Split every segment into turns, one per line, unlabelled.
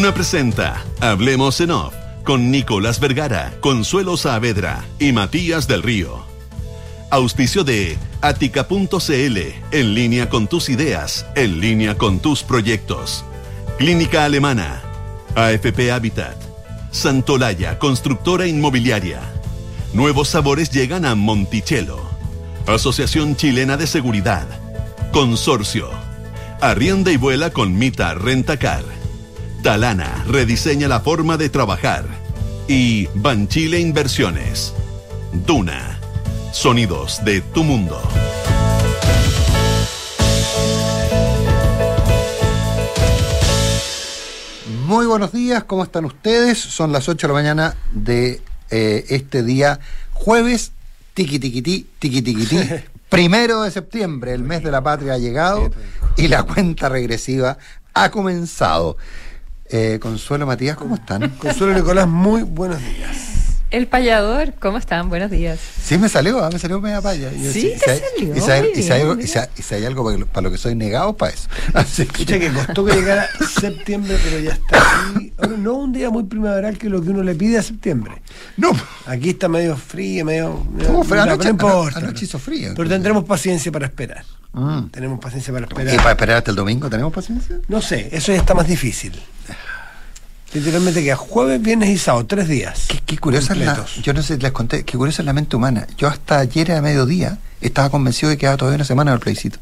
Duna presenta Hablemos en Off con Nicolás Vergara, Consuelo Saavedra y Matías del Río. Auspicio de Atica.cl, en línea con tus ideas, en línea con tus proyectos. Clínica Alemana, AFP Habitat, Santolaya, constructora inmobiliaria. Nuevos sabores llegan a Monticello. Asociación Chilena de Seguridad. Consorcio. Arrienda y vuela con Mita Rentacar. Talana rediseña la forma de trabajar. Y Banchile Inversiones. Duna. Sonidos de tu mundo.
Muy buenos días, ¿cómo están ustedes? Son las 8 de la mañana de eh, este día jueves, tiqui tiqui tiqui tiqui primero de septiembre, el mes de la patria ha llegado y la cuenta regresiva ha comenzado. Eh, Consuelo Matías, ¿cómo están?
Consuelo Nicolás, muy buenos días.
El payador, ¿cómo están? Buenos días.
Sí, me salió, ah, me salió media paya.
Y sí, te salió.
Y si hay, algo, y hay algo para lo, que soy negado, para eso.
Así que... que costó que llegara septiembre, pero ya está aquí. Ahora, no un día muy primaveral que lo que uno le pide a septiembre.
No.
Aquí está medio frío, medio.
¿Cómo frío?
No, no importa.
Anoche hizo frío.
Pero tendremos paciencia para esperar. Mm. Tenemos paciencia para esperar.
¿Y para esperar hasta el domingo tenemos paciencia?
No sé, eso ya está más difícil. Literalmente que a jueves, viernes y sábado, tres días.
Qué, curiosa es la, yo no sé, les conté, qué curiosa es la mente humana. Yo hasta ayer a mediodía estaba convencido de que quedaba todavía una semana en el plebiscito.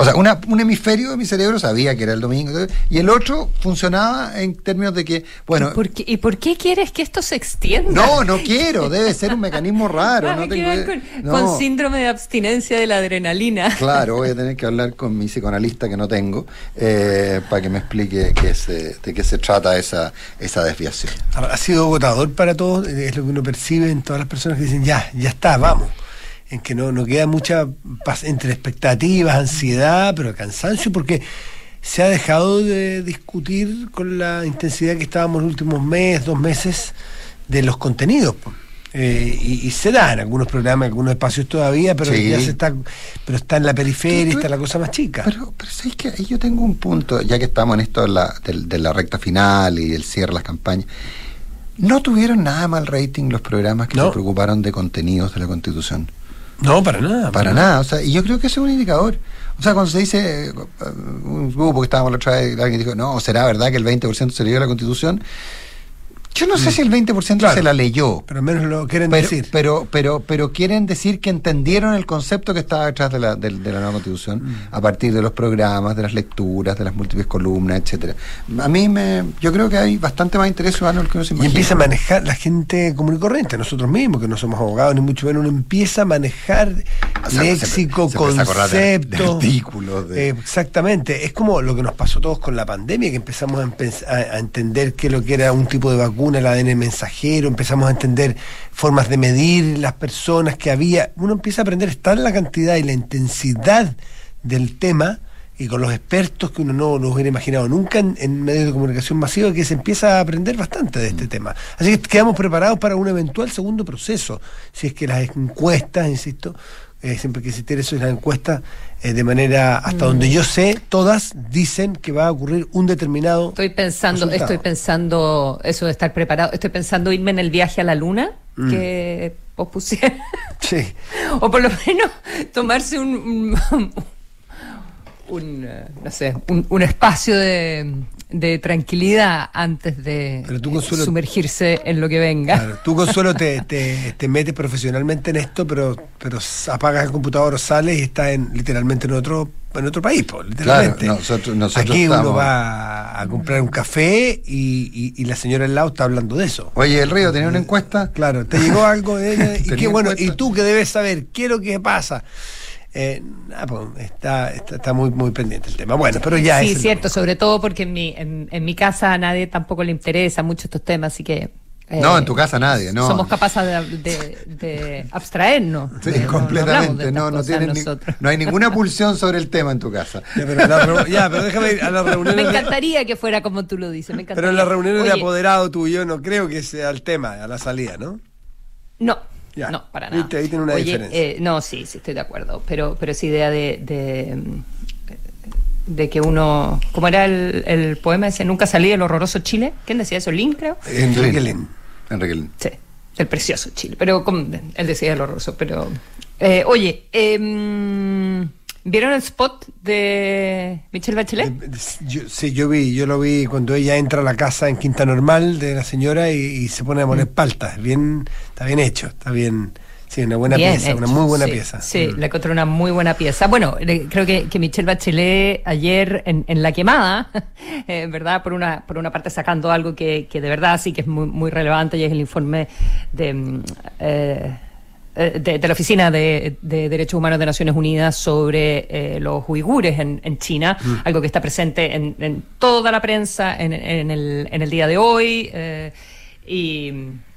O sea, un hemisferio de mi cerebro sabía que era el domingo y el otro funcionaba en términos de que, bueno...
¿Y por qué, quieres que esto se extienda?
No, no quiero, debe ser un mecanismo raro. no
con, síndrome de abstinencia de la adrenalina.
Claro, voy a tener que hablar con mi psicoanalista que no tengo eh, para que me explique qué de qué se trata esa, esa desviación.
Ha sido agotador para todos, es lo que uno percibe en todas las personas que dicen, ya, ya está, vamos en que no, no queda mucha entre expectativas, ansiedad, pero cansancio, porque se ha dejado de discutir con la intensidad que estábamos los últimos meses, dos meses, de los contenidos. Eh, y, se da en algunos programas, algunos espacios todavía, pero ya se está, pero está en la periferia, está la cosa más chica.
Pero, pero ¿sabes que Ahí yo tengo un punto, ya que estamos en esto de la, de, la recta final y el cierre de las campañas. No tuvieron nada mal rating los programas que se preocuparon de contenidos de la Constitución.
No, para nada.
Para, nada. O sea, y yo creo que ese es un indicador. O sea, cuando se dice, un grupo que estábamos la otra vez, alguien dijo, no, ¿será verdad que el 20% se leyó la Constitución? Yo no sé si el 20% se la leyó.
Pero menos lo quieren
decir. Pero, pero, pero quieren decir que entendieron el concepto que estaba detrás de la, de, la nueva constitución mm. a partir de los programas, de las lecturas, de las múltiples columnas, etcétera. A mí me, yo creo que hay bastante más interés ciudadano que uno se imagina.
Y empieza a manejar la gente común y corriente, nosotros mismos, que no somos abogados ni mucho menos, uno empieza a manejar léxico, conceptos.
artículos.
exactamente. Es como lo que nos pasó todos con la pandemia, que empezamos a, a entender que lo que era un tipo de vacuna el ADN mensajero, empezamos a entender formas de medir las personas que había. Uno empieza a aprender, está en la cantidad y la intensidad del tema y con los expertos que uno no, nos hubiera imaginado nunca en, medios de comunicación masiva, que se empieza a aprender bastante de este mm. tema. Así que quedamos preparados para un eventual segundo proceso, si es que las encuestas, insisto, eh, siempre que existiera eso es la encuesta, eh, de manera, hasta mm. donde yo sé, todas dicen que va a ocurrir un determinado.
Estoy pensando, estoy pensando eso de estar preparado, estoy pensando irme en el viaje a la luna, mm. que pospusieron.
Sí.
o por lo menos tomarse un, un, eh, no sé, un espacio de de tranquilidad antes de sumergirse en lo que venga.
tú, Consuelo, te, te, metes profesionalmente en esto, pero, pero apagas el computador, sales y estás en, literalmente en otro en otro país, literalmente.
nosotros,
Aquí uno va a comprar un café y, y, la señora al lado está hablando de eso.
Oye, el río tenía una encuesta.
Claro, te llegó algo de ella. y qué bueno, y tú que debes saber, ¿qué es lo que pasa? Eh, ah, pues, está, está, muy, muy pendiente el tema. Bueno, pero ya
sí, es. cierto, sobre todo porque en mi, en, mi casa a nadie tampoco le interesa mucho estos temas, así que.
Eh, no, en tu casa nadie, no.
Somos capaces de, abstraernos.
Sí, completamente. No, no, no, hay ninguna pulsión sobre el tema en tu casa.
Ya, pero, déjame ir a la reunión.
Me encantaría que fuera como tú lo dices.
pero en la reunión de apoderado tuyo no creo que sea el tema, a la salida, ¿no?
No, no, para nada.
Ahí tiene una diferencia.
Eh, no, sí, sí, estoy de acuerdo. Pero, pero esa idea de, de que uno, ¿cómo era el, el poema? Decía, nunca salí del horroroso Chile. ¿Quién decía eso? ¿Lin, creo?
Enrique Lin.
Enrique Lin.
Sí, el precioso Chile. Pero él decía el horroroso, pero... Eh, oye, eh, ¿Vieron el spot de Michelle Bachelet?
sí, yo vi, yo lo vi cuando ella entra a la casa en Quinta Normal de la señora y, se pone a poner mm. paltas. Bien, está bien hecho, está bien. Sí, una buena pieza, una muy buena pieza.
Sí, mm. le encontré una muy buena pieza. Bueno, creo que, que Michelle Bachelet ayer en, en La Quemada, eh, ¿verdad? Por una, por una parte sacando algo que, que de verdad sí que es muy, muy relevante y es el informe de... Mm, eh, eh, de, la Oficina de, Derechos Humanos de Naciones Unidas sobre eh, los uigures en, China, mm. algo que está presente en, toda la prensa en, el, día de hoy eh, y,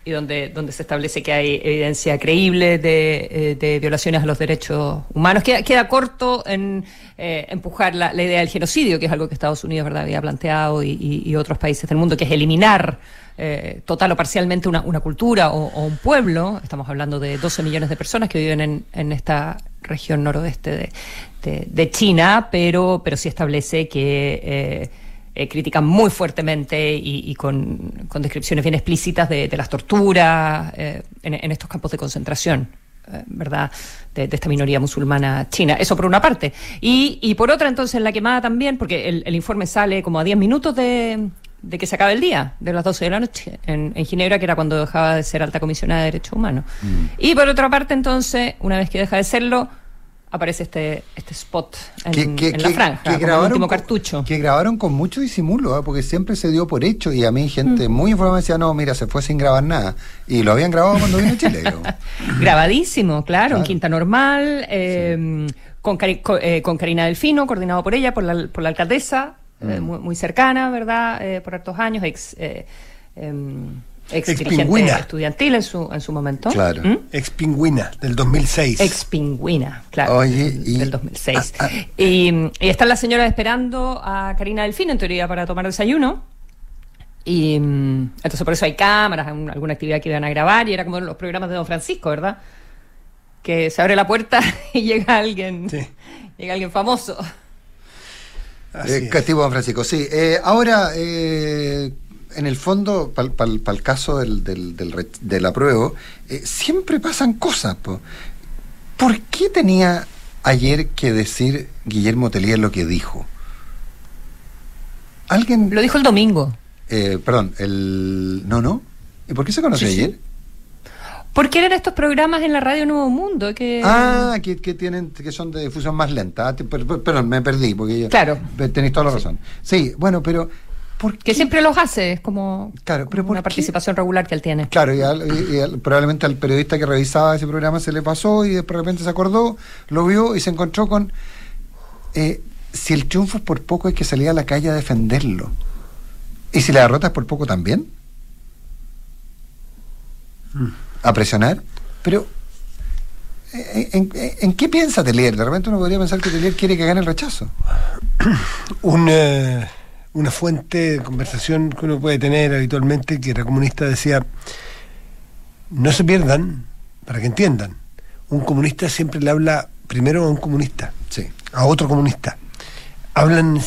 donde, donde se establece que hay evidencia creíble de, violaciones a los derechos humanos. Queda, queda corto en empujar la, idea del genocidio, que es algo que Estados Unidos ¿verdad? había planteado y otros países del mundo, que es eliminar eh, total o parcialmente una, cultura o, un pueblo, estamos hablando de 12 millones de personas que viven en, esta región noroeste de, China, pero, pero sí establece que eh, eh, critican muy fuertemente y, con, descripciones bien explícitas de, las torturas en, estos campos de concentración. ¿verdad?, de, esta minoría musulmana china. Eso por una parte. Y, por otra, entonces, la quemada también, porque el informe sale como a 10 minutos de, de que se acabe el día, de las 12 de la noche, en, Ginebra, que era cuando dejaba de ser alta comisionada de derechos humanos. Mm. Y por otra parte, entonces, una vez que deja de serlo, aparece este, este spot en, la franja, que grabaron el último cartucho.
que grabaron con mucho disimulo, ¿eh? porque siempre se dio por hecho, y a mí gente mm. muy informada decía, no, mira, se fue sin grabar nada. Y lo habían grabado cuando vino Chile.
Grabadísimo, claro, en Quinta Normal, eh, con, eh, con Karina Delfino, coordinado por ella, por la, por la alcaldesa, mm. muy, cercana, ¿verdad? Eh, por estos años, ex, eh, em, ex, dirigente estudiantil en su, en su momento.
Claro. ¿Mm? Ex pingüina, del 2006.
Ex pingüina, claro. del 2006. Ah, ah. y, está la señora esperando a Karina Delfino, en teoría, para tomar desayuno. Y mm, entonces por eso hay cámaras, alguna actividad que iban a grabar, y era como los programas de Don Francisco, ¿verdad? Que se abre la puerta y llega alguien, llega alguien famoso.
Eh, Castigo Francisco, sí. Eh, ahora, eh, en el fondo, para el caso del, del, del, apruebo, eh, siempre pasan cosas. ¿Por qué tenía ayer que decir Guillermo Telía lo que dijo?
¿Alguien...? Lo dijo el domingo.
perdón, el... No, no. ¿Y por qué se conoce ayer?
Porque eran estos programas en la radio Nuevo Mundo que...
Ah, que, tienen, que son de difusión más lenta. Ah, perdón, me perdí, porque
claro.
tenéis toda la razón. Sí, bueno, pero...
que siempre los hace, es como,
claro, pero
una participación regular que él tiene.
Claro, y, probablemente al periodista que revisaba ese programa se le pasó y de repente se acordó, lo vio y se encontró con... Eh, si el triunfo es por poco hay que salir a la calle a defenderlo. ¿Y si la derrota es por poco también? Mm a presionar, pero eh, ¿en, qué piensa Telier? De repente uno podría pensar que Telier quiere que gane el rechazo.
una, una fuente de conversación que uno puede tener habitualmente, que era comunista, decía, no se pierdan, para que entiendan, un comunista siempre le habla primero a un comunista,
sí.
a otro comunista. Hablan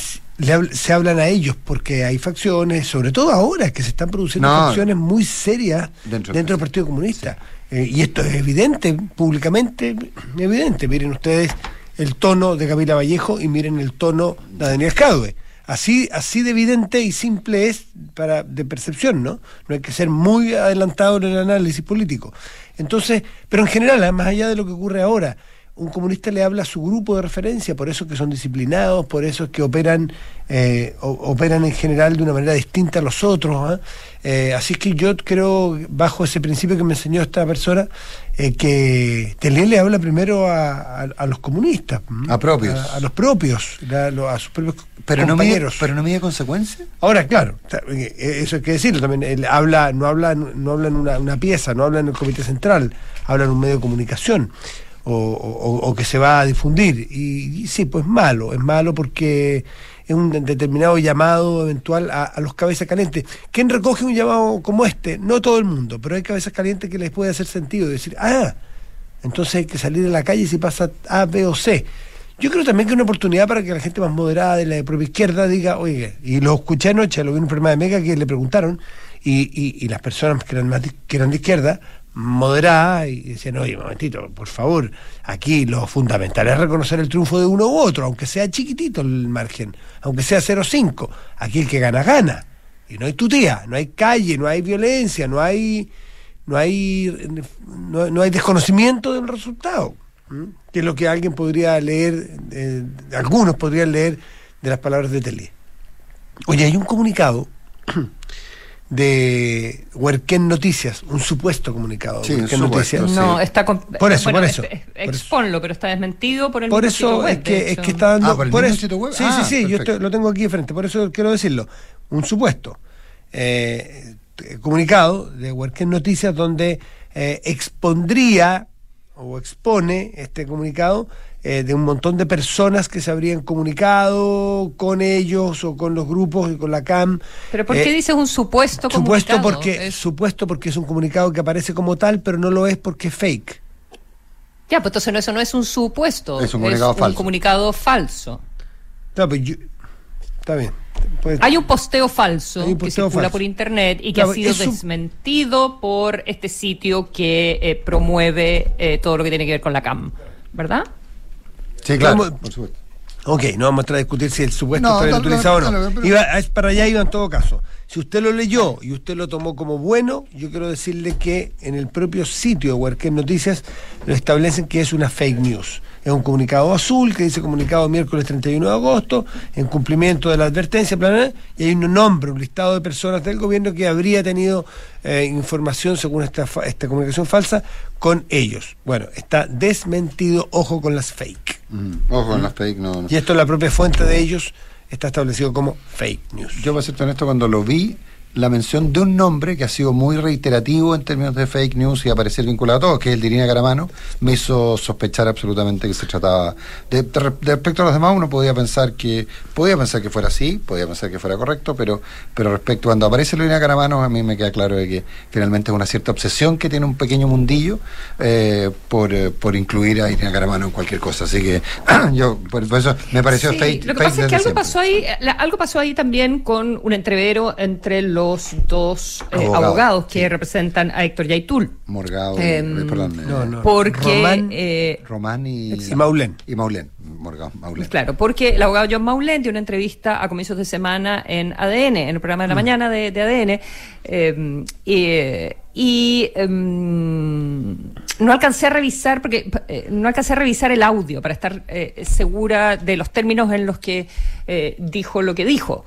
se hablan a ellos porque hay facciones, sobre todo ahora que se están produciendo facciones muy serias dentro, del Partido Comunista. Eh, y esto es evidente, públicamente evidente. Miren ustedes el tono de Camila Vallejo y miren el tono de Daniel Escadue. Así, así de evidente y simple es para de percepción, ¿no? No hay que ser muy adelantado en el análisis político. Entonces, pero en general, más allá de lo que ocurre ahora, un comunista le habla a su grupo de referencia, por eso que son disciplinados, por eso es que operan, eh, operan en general de una manera distinta a los otros. ¿ah? Eh, así que yo creo, bajo ese principio que me enseñó esta persona, eh, que Telé le habla primero a, los comunistas.
A propios.
A, los propios, a, sus propios
pero compañeros. No pero no mide consecuencias.
Ahora, claro, eso hay que decirlo también. Él habla, no habla, no habla en una, una pieza, no habla en el comité central, habla en un medio de comunicación o, que se va a difundir. Y, sí, pues malo, es malo porque es un determinado llamado eventual a, los cabezas calientes. ¿Quién recoge un llamado como este? No todo el mundo, pero hay cabezas calientes que les puede hacer sentido decir, ah, entonces hay que salir a la calle si pasa A, B o C. Yo creo también que es una oportunidad para que la gente más moderada de la propia izquierda diga, oye, y lo escuché anoche, lo vi en un programa de Mega que le preguntaron, y, y, y las personas que eran, que eran de izquierda, moderadas, y decían, oye, momentito, por favor, aquí lo fundamental es reconocer el triunfo de uno u otro, aunque sea chiquitito el margen, aunque sea 0,5. Aquí el que gana, gana. Y no hay tutía, no hay calle, no hay violencia, no hay no hay no, hay desconocimiento del resultado que es lo que alguien podría leer, eh, algunos podrían leer de las palabras de Telí. Oye, hay un comunicado de Huerquén Noticias, un supuesto comunicado.
Sí,
Huerquén
supuesto,
Noticias.
sí.
No, está
Por eso,
bueno,
por eso,
es- es-
por eso.
Exponlo, pero está desmentido por el
Por
mismo
eso
sitio web,
es que, es que está dando.
Ah, ¿por el mismo
eso-
sitio web?
Sí,
Ah,
sí, sí, yo estoy- lo tengo aquí de frente, por eso quiero decirlo. Un supuesto eh, eh, comunicado de Huerquén Noticias donde eh, expondría o expone este comunicado eh, de un montón de personas que se habrían comunicado con ellos o con los grupos y con la CAM.
Pero ¿por qué
Eh,
dices un supuesto
Supuesto
comunicado?
porque,
Es-
supuesto porque es un comunicado que aparece como tal, pero no lo es porque es fake.
Ya, pues entonces no, eso no es un supuesto.
Es un comunicado falso.
comunicado falso.
No, pues yo- está bien. Pues-
Hay un posteo falso
un
que circula
falso.
por internet y que
Claro,
ha sido
es un-
desmentido por este sitio que eh, promueve eh, todo lo que tiene que ver con la CAM, ¿verdad?
Sí, claro,
Vamos-
por supuesto.
Ok, no vamos a entrar a discutir si el supuesto
No,
está bien utilizado o no.
no, pero-
Iba, es- para allá iba en todo caso. Si usted lo leyó y usted lo tomó como bueno, yo quiero decirle que en el propio sitio de Huerquén Noticias lo establecen que es una fake news. Es un comunicado azul que dice comunicado miércoles 31 de agosto, en cumplimiento de la advertencia, y hay un nombre, un listado de personas del gobierno que habría tenido eh, información, según esta, fa- esta comunicación falsa, con ellos. Bueno, está desmentido, ojo con las fake.
Mm, Ojo con las fake, no, no.
Y esto en la propia fuente de ellos está establecido como fake news.
Yo, para ser honesto, cuando lo vi, la mención de un nombre que ha sido muy reiterativo en términos de fake news y aparecer vinculado a todo, que es el de Irina Caramano, me hizo sospechar absolutamente que se trataba. De, de de respecto a los demás, uno podía pensar que podía pensar que fuera así, podía pensar que fuera correcto, pero pero respecto cuando aparece Irina Caramano, a mí me queda claro de que finalmente es una cierta obsesión que tiene un pequeño mundillo eh, por, eh, por incluir a Irina Caramano en cualquier cosa. Así que yo, por, por eso me pareció
Sí,
fake.
Lo que
fake
pasa es que algo
siempre.
pasó ahí, la- algo pasó ahí también con un entrevero entre los dos eh,
Abogados,
abogados que
sí.
representan a Héctor Yaitul.
Morgado, eh, perdón, eh,
no, no.
Porque
Román-
eh,
Román y,
Y Maulén.
Y Maulén. Morgado, Maulén.
Claro, porque el abogado John Maulén dio una entrevista a comienzos de semana en ADN, en el programa de la mañana de, de ADN, eh, y, y, em, no alcancé a revisar, porque eh, no alcancé a revisar el audio para estar eh, segura de los términos en los que eh, dijo lo que dijo,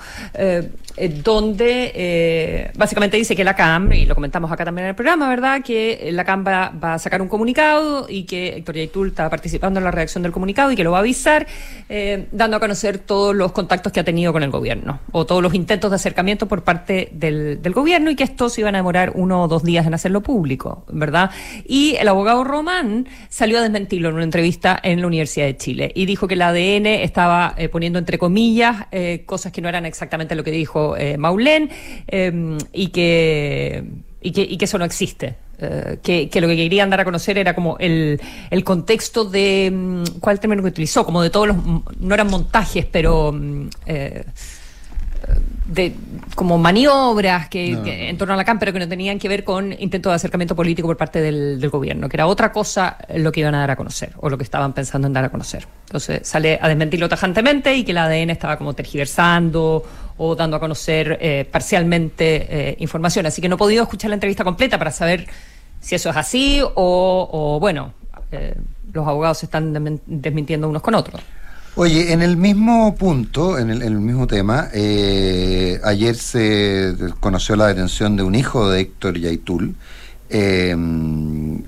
donde básicamente dice que la CAM, y lo comentamos acá también en el programa, ¿verdad?, que la CAM va, a sacar un comunicado y que Héctor Yaitul está participando en la redacción del comunicado y que lo va a avisar, dando a conocer todos los contactos que ha tenido con el gobierno o todos los intentos de acercamiento por parte del, gobierno y que estos iban a demorar uno o dos días en hacerlo público, ¿verdad? Y el abogado Román salió a desmentirlo en una entrevista en la Universidad de Chile y dijo que el ADN estaba eh, poniendo entre comillas eh, cosas que no eran exactamente lo que dijo eh, Maulén y que y que, eso no existe. Que, lo que querían dar a conocer era como el, el contexto de. mm, ¿Cuál término que utilizó? Como de todos los. No eran montajes, pero. mm, de como maniobras que,
No,
que
no.
en torno a la CAM, pero que no tenían que ver con intentos de acercamiento político por parte del, del gobierno, que era otra cosa lo que iban a dar a conocer, o lo que estaban pensando en dar a conocer. Entonces sale a desmentirlo tajantemente y que el ADN estaba como tergiversando o dando a conocer eh, parcialmente eh, información. Así que no he podido escuchar la entrevista completa para saber si eso es así o, o, bueno, eh, los abogados se están desmintiendo unos con otros.
Oye, en el mismo punto, en el, mismo tema, eh, ayer se conoció la detención de un hijo de Héctor Yaitul eh,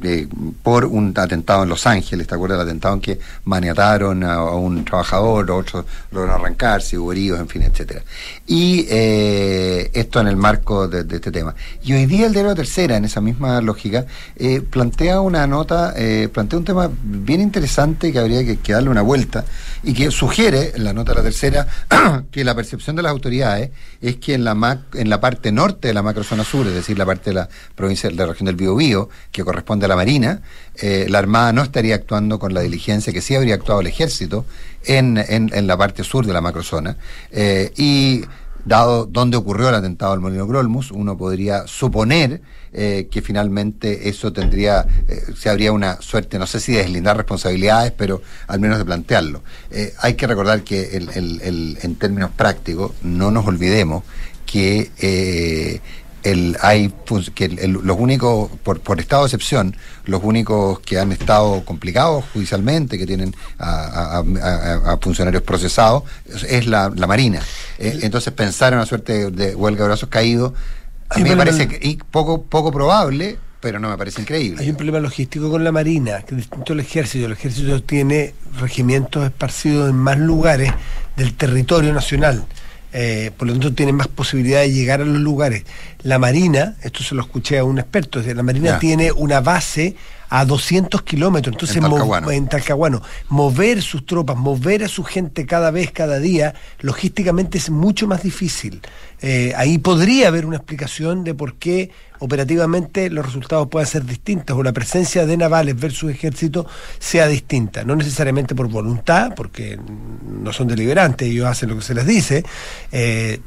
eh, por un atentado en Los Ángeles, ¿te acuerdas del atentado en que maniataron a, un trabajador, otros lograron arrancarse, hubo heridos, en fin, etcétera? Y eh, esto en el marco de, de este tema. Y hoy día el diario La Tercera, en esa misma lógica, eh, plantea una nota, plantea un tema bien interesante que habría que, darle una vuelta y que sugiere, en la nota de La Tercera, que la percepción de las autoridades es que en la, mac- en la parte norte de la macrozona sur, es decir, la parte de la provincia de la región del Biobío, que corresponde a la Marina, eh, la Armada no estaría actuando con la diligencia que sí habría actuado el Ejército en, en, la parte sur de la macrozona. Eh, y dado dónde ocurrió el atentado al Molino Grolmus, uno podría suponer eh, que finalmente eso tendría, se habría una suerte, no sé si de deslindar responsabilidades, pero al menos de plantearlo. Hay que recordar que en términos prácticos, no nos olvidemos que el, hay que los únicos, por, por, estado de excepción, los únicos que han estado complicados judicialmente, que tienen a, funcionarios procesados, es la, Marina. Eh, entonces pensar en una suerte de huelga de brazos caídos, a mí me parece poco, poco probable, pero no me parece increíble.
Hay un problema logístico con la Marina, que es distinto al ejército. El ejército tiene regimientos esparcidos en más lugares del territorio nacional. Eh, por lo tanto tiene más posibilidad de llegar a los lugares. La Marina, esto se lo escuché a un experto, la Marina tiene una base a 200 kilómetros, entonces en Talcahuano. mover sus tropas, mover a su gente cada vez, cada día, logísticamente es mucho más difícil. Eh, ahí podría haber una explicación de por qué operativamente los resultados puedan ser distintos o la presencia de navales versus ejército sea distinta. No necesariamente por voluntad, porque no son deliberantes, ellos hacen lo que se les dice, eh,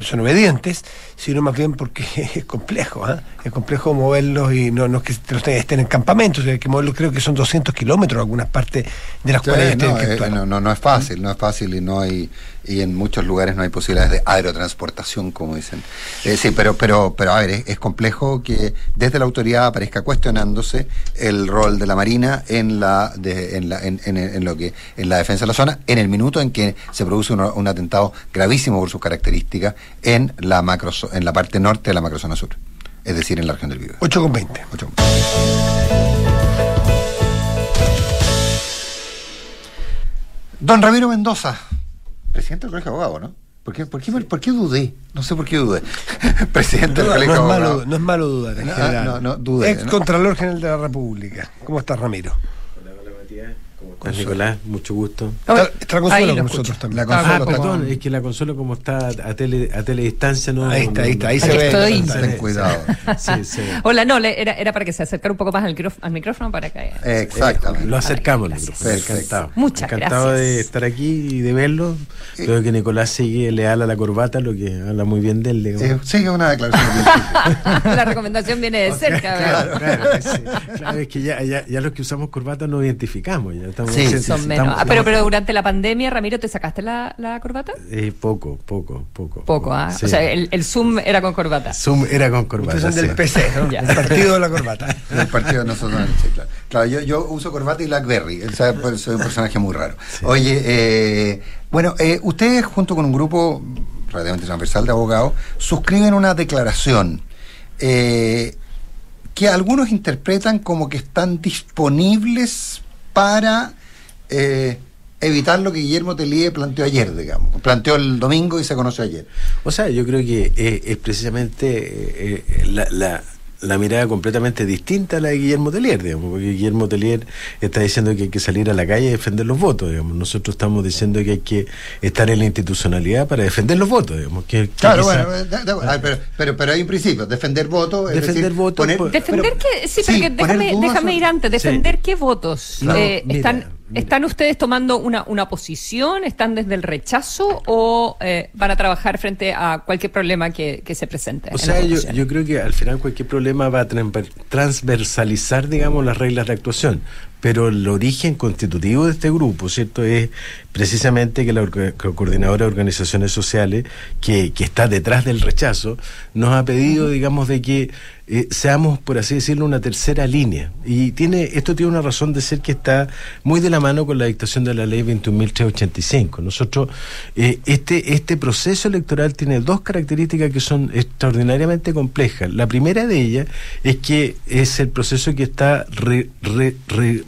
son obedientes, sino más bien porque es complejo, ¿ah? es complejo moverlos y no, no es que los estén en campamentos, hay que moverlos, creo que son 200 kilómetros algunas partes de las cuales
no, que eh, no, no, no, es fácil, no es fácil y no hay y en muchos lugares no hay posibilidades de aerotransportación, como dicen. Eh, sí, pero, pero, pero a ver, es, complejo que desde la autoridad aparezca cuestionándose el rol de la Marina en la, de, en, la en, en, lo que en la defensa de la zona, en el minuto en que se produce un, atentado gravísimo por sus características en la macro en la parte norte de la macrozona sur, es decir, en la región del Biobío.
8 con 20. 8 con 20.
Don Ramiro Mendoza, presidente del Colegio de Abogados, ¿no? ¿Por qué, por, qué, ¿Por qué dudé? No sé por qué dudé. presidente del Colegio
no
de
Abogados. No es malo dudar, en general. No, no, dudé. Ex Contralor General de la República. ¿Cómo estás, Ramiro?
Nicolás, mucho gusto.
Está, la consola con nosotros también.
La ah, perdón, es que la consola como está a tele a teledistancia no
Ahí está, ahí está, ahí se ve.
Ten cuidado.
sí, sí. Hola, no, era, era para que se acercara un poco más al, al micrófono para que
Exactamente.
lo acercamos
Encantado. Muchas
Encantado de estar aquí y de verlo. Creo que Nicolás sigue leal a la corbata, lo que habla muy bien de él.
Sí, una declaración.
la recomendación viene de cerca,
claro, claro, claro, es que ya, ya, ya los que usamos corbata nos identificamos, ya estamos
sí, son menos. Ah, pero, pero durante la pandemia, Ramiro, ¿te sacaste la, la corbata?
Eh, poco, poco, poco.
Poco, ah. O sea, el, el, Zoom era con corbata.
Zoom era con corbata.
Ustedes son del PC, ¿no? el partido de la corbata.
el partido de nosotros, sí, claro. Claro, yo, yo uso corbata y Blackberry. O sea, pues, soy un personaje muy raro. Oye, eh, bueno, eh, ustedes junto con un grupo relativamente transversal de abogados suscriben una declaración. Eh, que algunos interpretan como que están disponibles para eh, evitar lo que Guillermo Telíe planteó ayer, digamos. Planteó el domingo y se conoció ayer.
O sea, yo creo que es, precisamente eh, la, la mirada completamente distinta a la de Guillermo Telier, digamos, porque Guillermo Telier está diciendo que hay que salir a la calle y defender los votos, digamos. Nosotros estamos diciendo que hay que estar en la institucionalidad para defender los votos, digamos. Que,
claro, bueno, pero, pero, hay un principio, defender votos.
Defender votos.
defender que, sí, pero déjame, déjame ir antes, defender qué votos eh, están ¿Están ustedes tomando una, una posición? ¿Están desde el rechazo o eh, van a trabajar frente a cualquier problema que, se presente?
O sea, yo, yo, creo que al final cualquier problema va a transversalizar, digamos, las reglas de actuación pero el origen constitutivo de este grupo, ¿cierto? Es precisamente que la, coordinadora de organizaciones sociales, que, que, está detrás del rechazo, nos ha pedido, digamos, de que eh, seamos, por así decirlo, una tercera línea. Y tiene esto tiene una razón de ser que está muy de la mano con la dictación de la ley 21.385. Nosotros, eh, este, este proceso electoral tiene dos características que son extraordinariamente complejas. La primera de ellas es que es el proceso que está re, re, re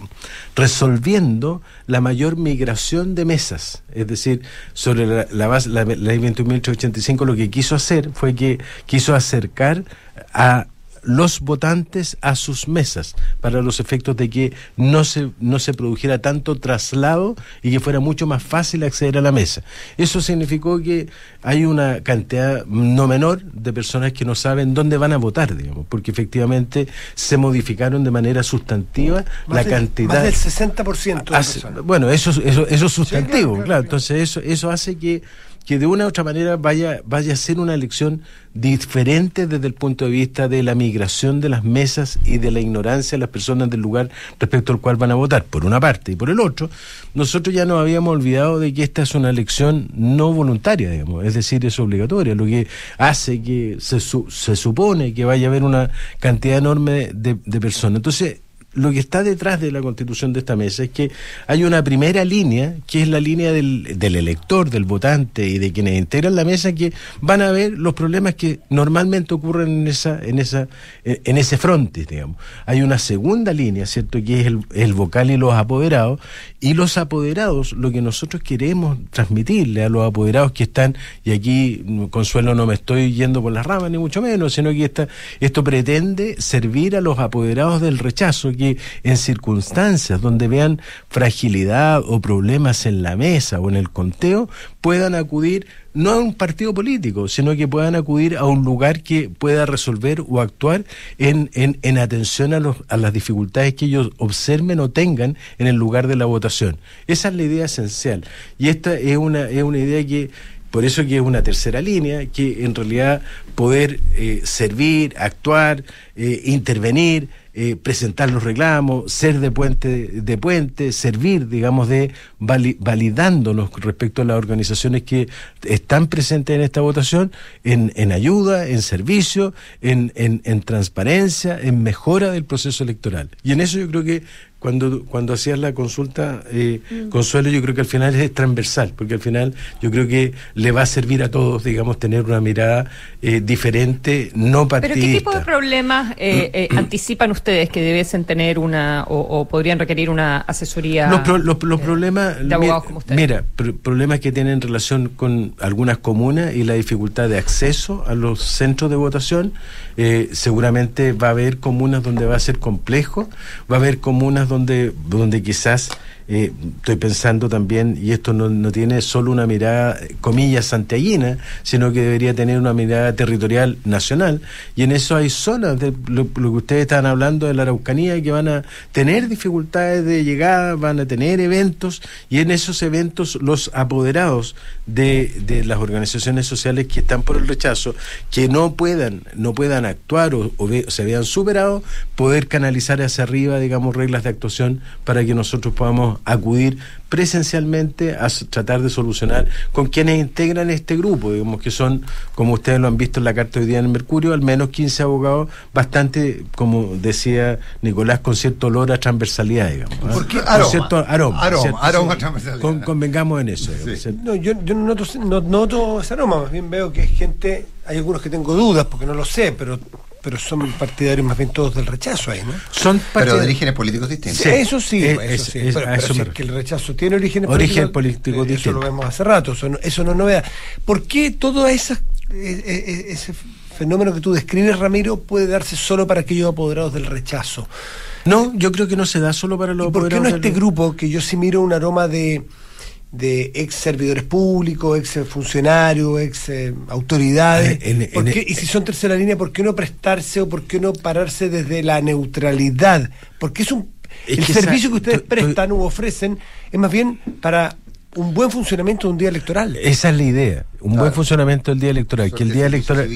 resolviendo la mayor migración de mesas. Es decir, sobre la, la, base, la ley 21.885 lo que quiso hacer fue que quiso acercar a los votantes a sus mesas, para los efectos de que no se, no se produjera tanto traslado y que fuera mucho más fácil acceder a la mesa. Eso significó que hay una cantidad no menor de personas que no saben dónde van a votar, digamos, porque efectivamente se modificaron de manera sustantiva la cantidad.
Más del 60% de
hace, Bueno, eso, eso, eso es sustantivo, claro, Entonces eso, eso hace que que de una u otra manera vaya, vaya a ser una elección diferente desde el punto de vista de la migración de las mesas y de la ignorancia de las personas del lugar respecto al cual van a votar, por una parte. Y por el otro, nosotros ya nos habíamos olvidado de que esta es una elección no voluntaria, digamos, es decir, es obligatoria, lo que hace que se, se supone que vaya a haber una cantidad enorme de, de personas. Entonces, lo que está detrás de la constitución de esta mesa es que hay una primera línea, que es la línea del, del, elector, del votante y de quienes integran la mesa, que van a ver los problemas que normalmente ocurren en esa, en esa, en ese fronte, digamos. Hay una segunda línea, ¿cierto?, que es el, el vocal y los apoderados, y los apoderados, lo que nosotros queremos transmitirle a los apoderados que están, y aquí, Consuelo, no me estoy yendo por las ramas, ni mucho menos, sino que esta, esto pretende servir a los apoderados del rechazo, en circunstancias donde vean fragilidad o problemas en la mesa o en el conteo, puedan acudir no a un partido político, sino que puedan acudir a un lugar que pueda resolver o actuar en, en, atención a, los, a las dificultades que ellos observen o tengan en el lugar de la votación. Esa es la idea esencial. Y esta es una, es una idea que por eso que es una tercera línea, que en realidad poder eh, servir, actuar, eh, intervenir, eh, presentar los reclamos, ser de puente, de puente, servir, digamos, de validándonos respecto a las organizaciones que están presentes en esta votación, en, en ayuda, en servicio, en, en, en transparencia, en mejora del proceso electoral. Y en eso yo creo que cuando, cuando hacías la consulta, eh, mm. Consuelo, yo creo que al final es transversal, porque al final yo creo que le va a servir a todos, digamos, tener una mirada eh, diferente, no partidista.
¿Pero qué tipo de problemas eh, eh anticipan ustedes que debiesen tener una, o, podrían requerir una asesoría
los, problemas, de abogados como ustedes? Mira, problemas que tienen relación con algunas comunas y la dificultad de acceso a los centros de votación, seguramente va a haber comunas donde va a ser complejo, va a haber comunas donde, donde quizás eh, estoy pensando también, y esto no, no, tiene solo una mirada, comillas, santiaguina, sino que debería tener una mirada territorial nacional. Y en eso hay zonas, de lo, que ustedes están hablando de la Araucanía, que van a tener dificultades de llegada, van a tener eventos, y en esos eventos los apoderados de, de las organizaciones sociales que están por el rechazo, que no puedan, no puedan actuar o, o se vean superados, poder canalizar hacia arriba, digamos, reglas de actuación para que nosotros podamos acudir presencialmente a tratar de solucionar con quienes integran este grupo, digamos que son, como ustedes lo han visto en la carta de hoy día en el Mercurio, al menos 15 abogados, bastante, como decía Nicolás, con cierto olor a transversalidad, digamos.
¿ah? ¿Por qué?
Con cierto aroma.
Aroma, aroma transversalidad.
convengamos en eso.
No, yo, yo no, noto, no noto ese aroma, más bien veo que es gente, hay algunos que tengo dudas porque no lo sé, pero pero son partidarios más bien todos del rechazo ahí, ¿no?
Son pero de orígenes políticos distintos.
eso sí, eso sí. pero, que el rechazo tiene orígenes
Origen políticos,
distintos. Eso lo vemos hace rato, eso no, eso no es novedad. ¿Por qué todo esa, e, e, e, ese fenómeno que tú describes, Ramiro, puede darse solo para aquellos apoderados del rechazo?
No, yo creo que no se da solo para los apoderados.
¿Por qué no este grupo, que yo sí miro un aroma de de ex servidores públicos, ex funcionarios, ex eh, autoridades. y si son tercera línea, ¿por qué no prestarse o por qué no pararse desde la neutralidad? Porque es un el servicio que ustedes prestan o ofrecen es más bien para un buen funcionamiento de un día electoral.
Esa es la idea, un buen funcionamiento del día electoral, que el día electoral...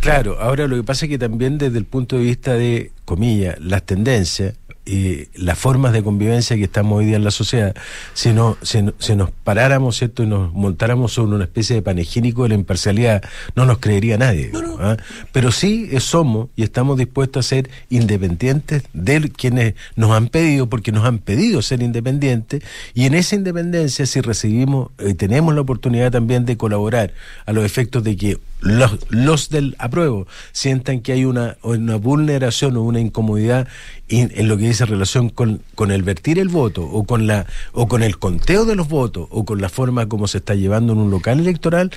Claro, ahora lo que pasa es que también desde el punto de vista de, comillas, las tendencias, y las formas de convivencia que estamos hoy día en la sociedad, si, no, si, nos paráramos ¿cierto? y nos montáramos sobre una especie de panegírico de la imparcialidad, no nos creería nadie. ¿ah? Pero sí somos y estamos dispuestos a ser independientes de quienes nos han pedido, porque nos han pedido ser independientes, y en esa independencia, si recibimos y tenemos la oportunidad también de colaborar a los efectos de que los, los del apruebo sientan que hay una, una vulneración o una incomodidad en lo que dice relación con, con el vertir el voto o con la o con el conteo de los votos o con la forma como se está llevando en un local electoral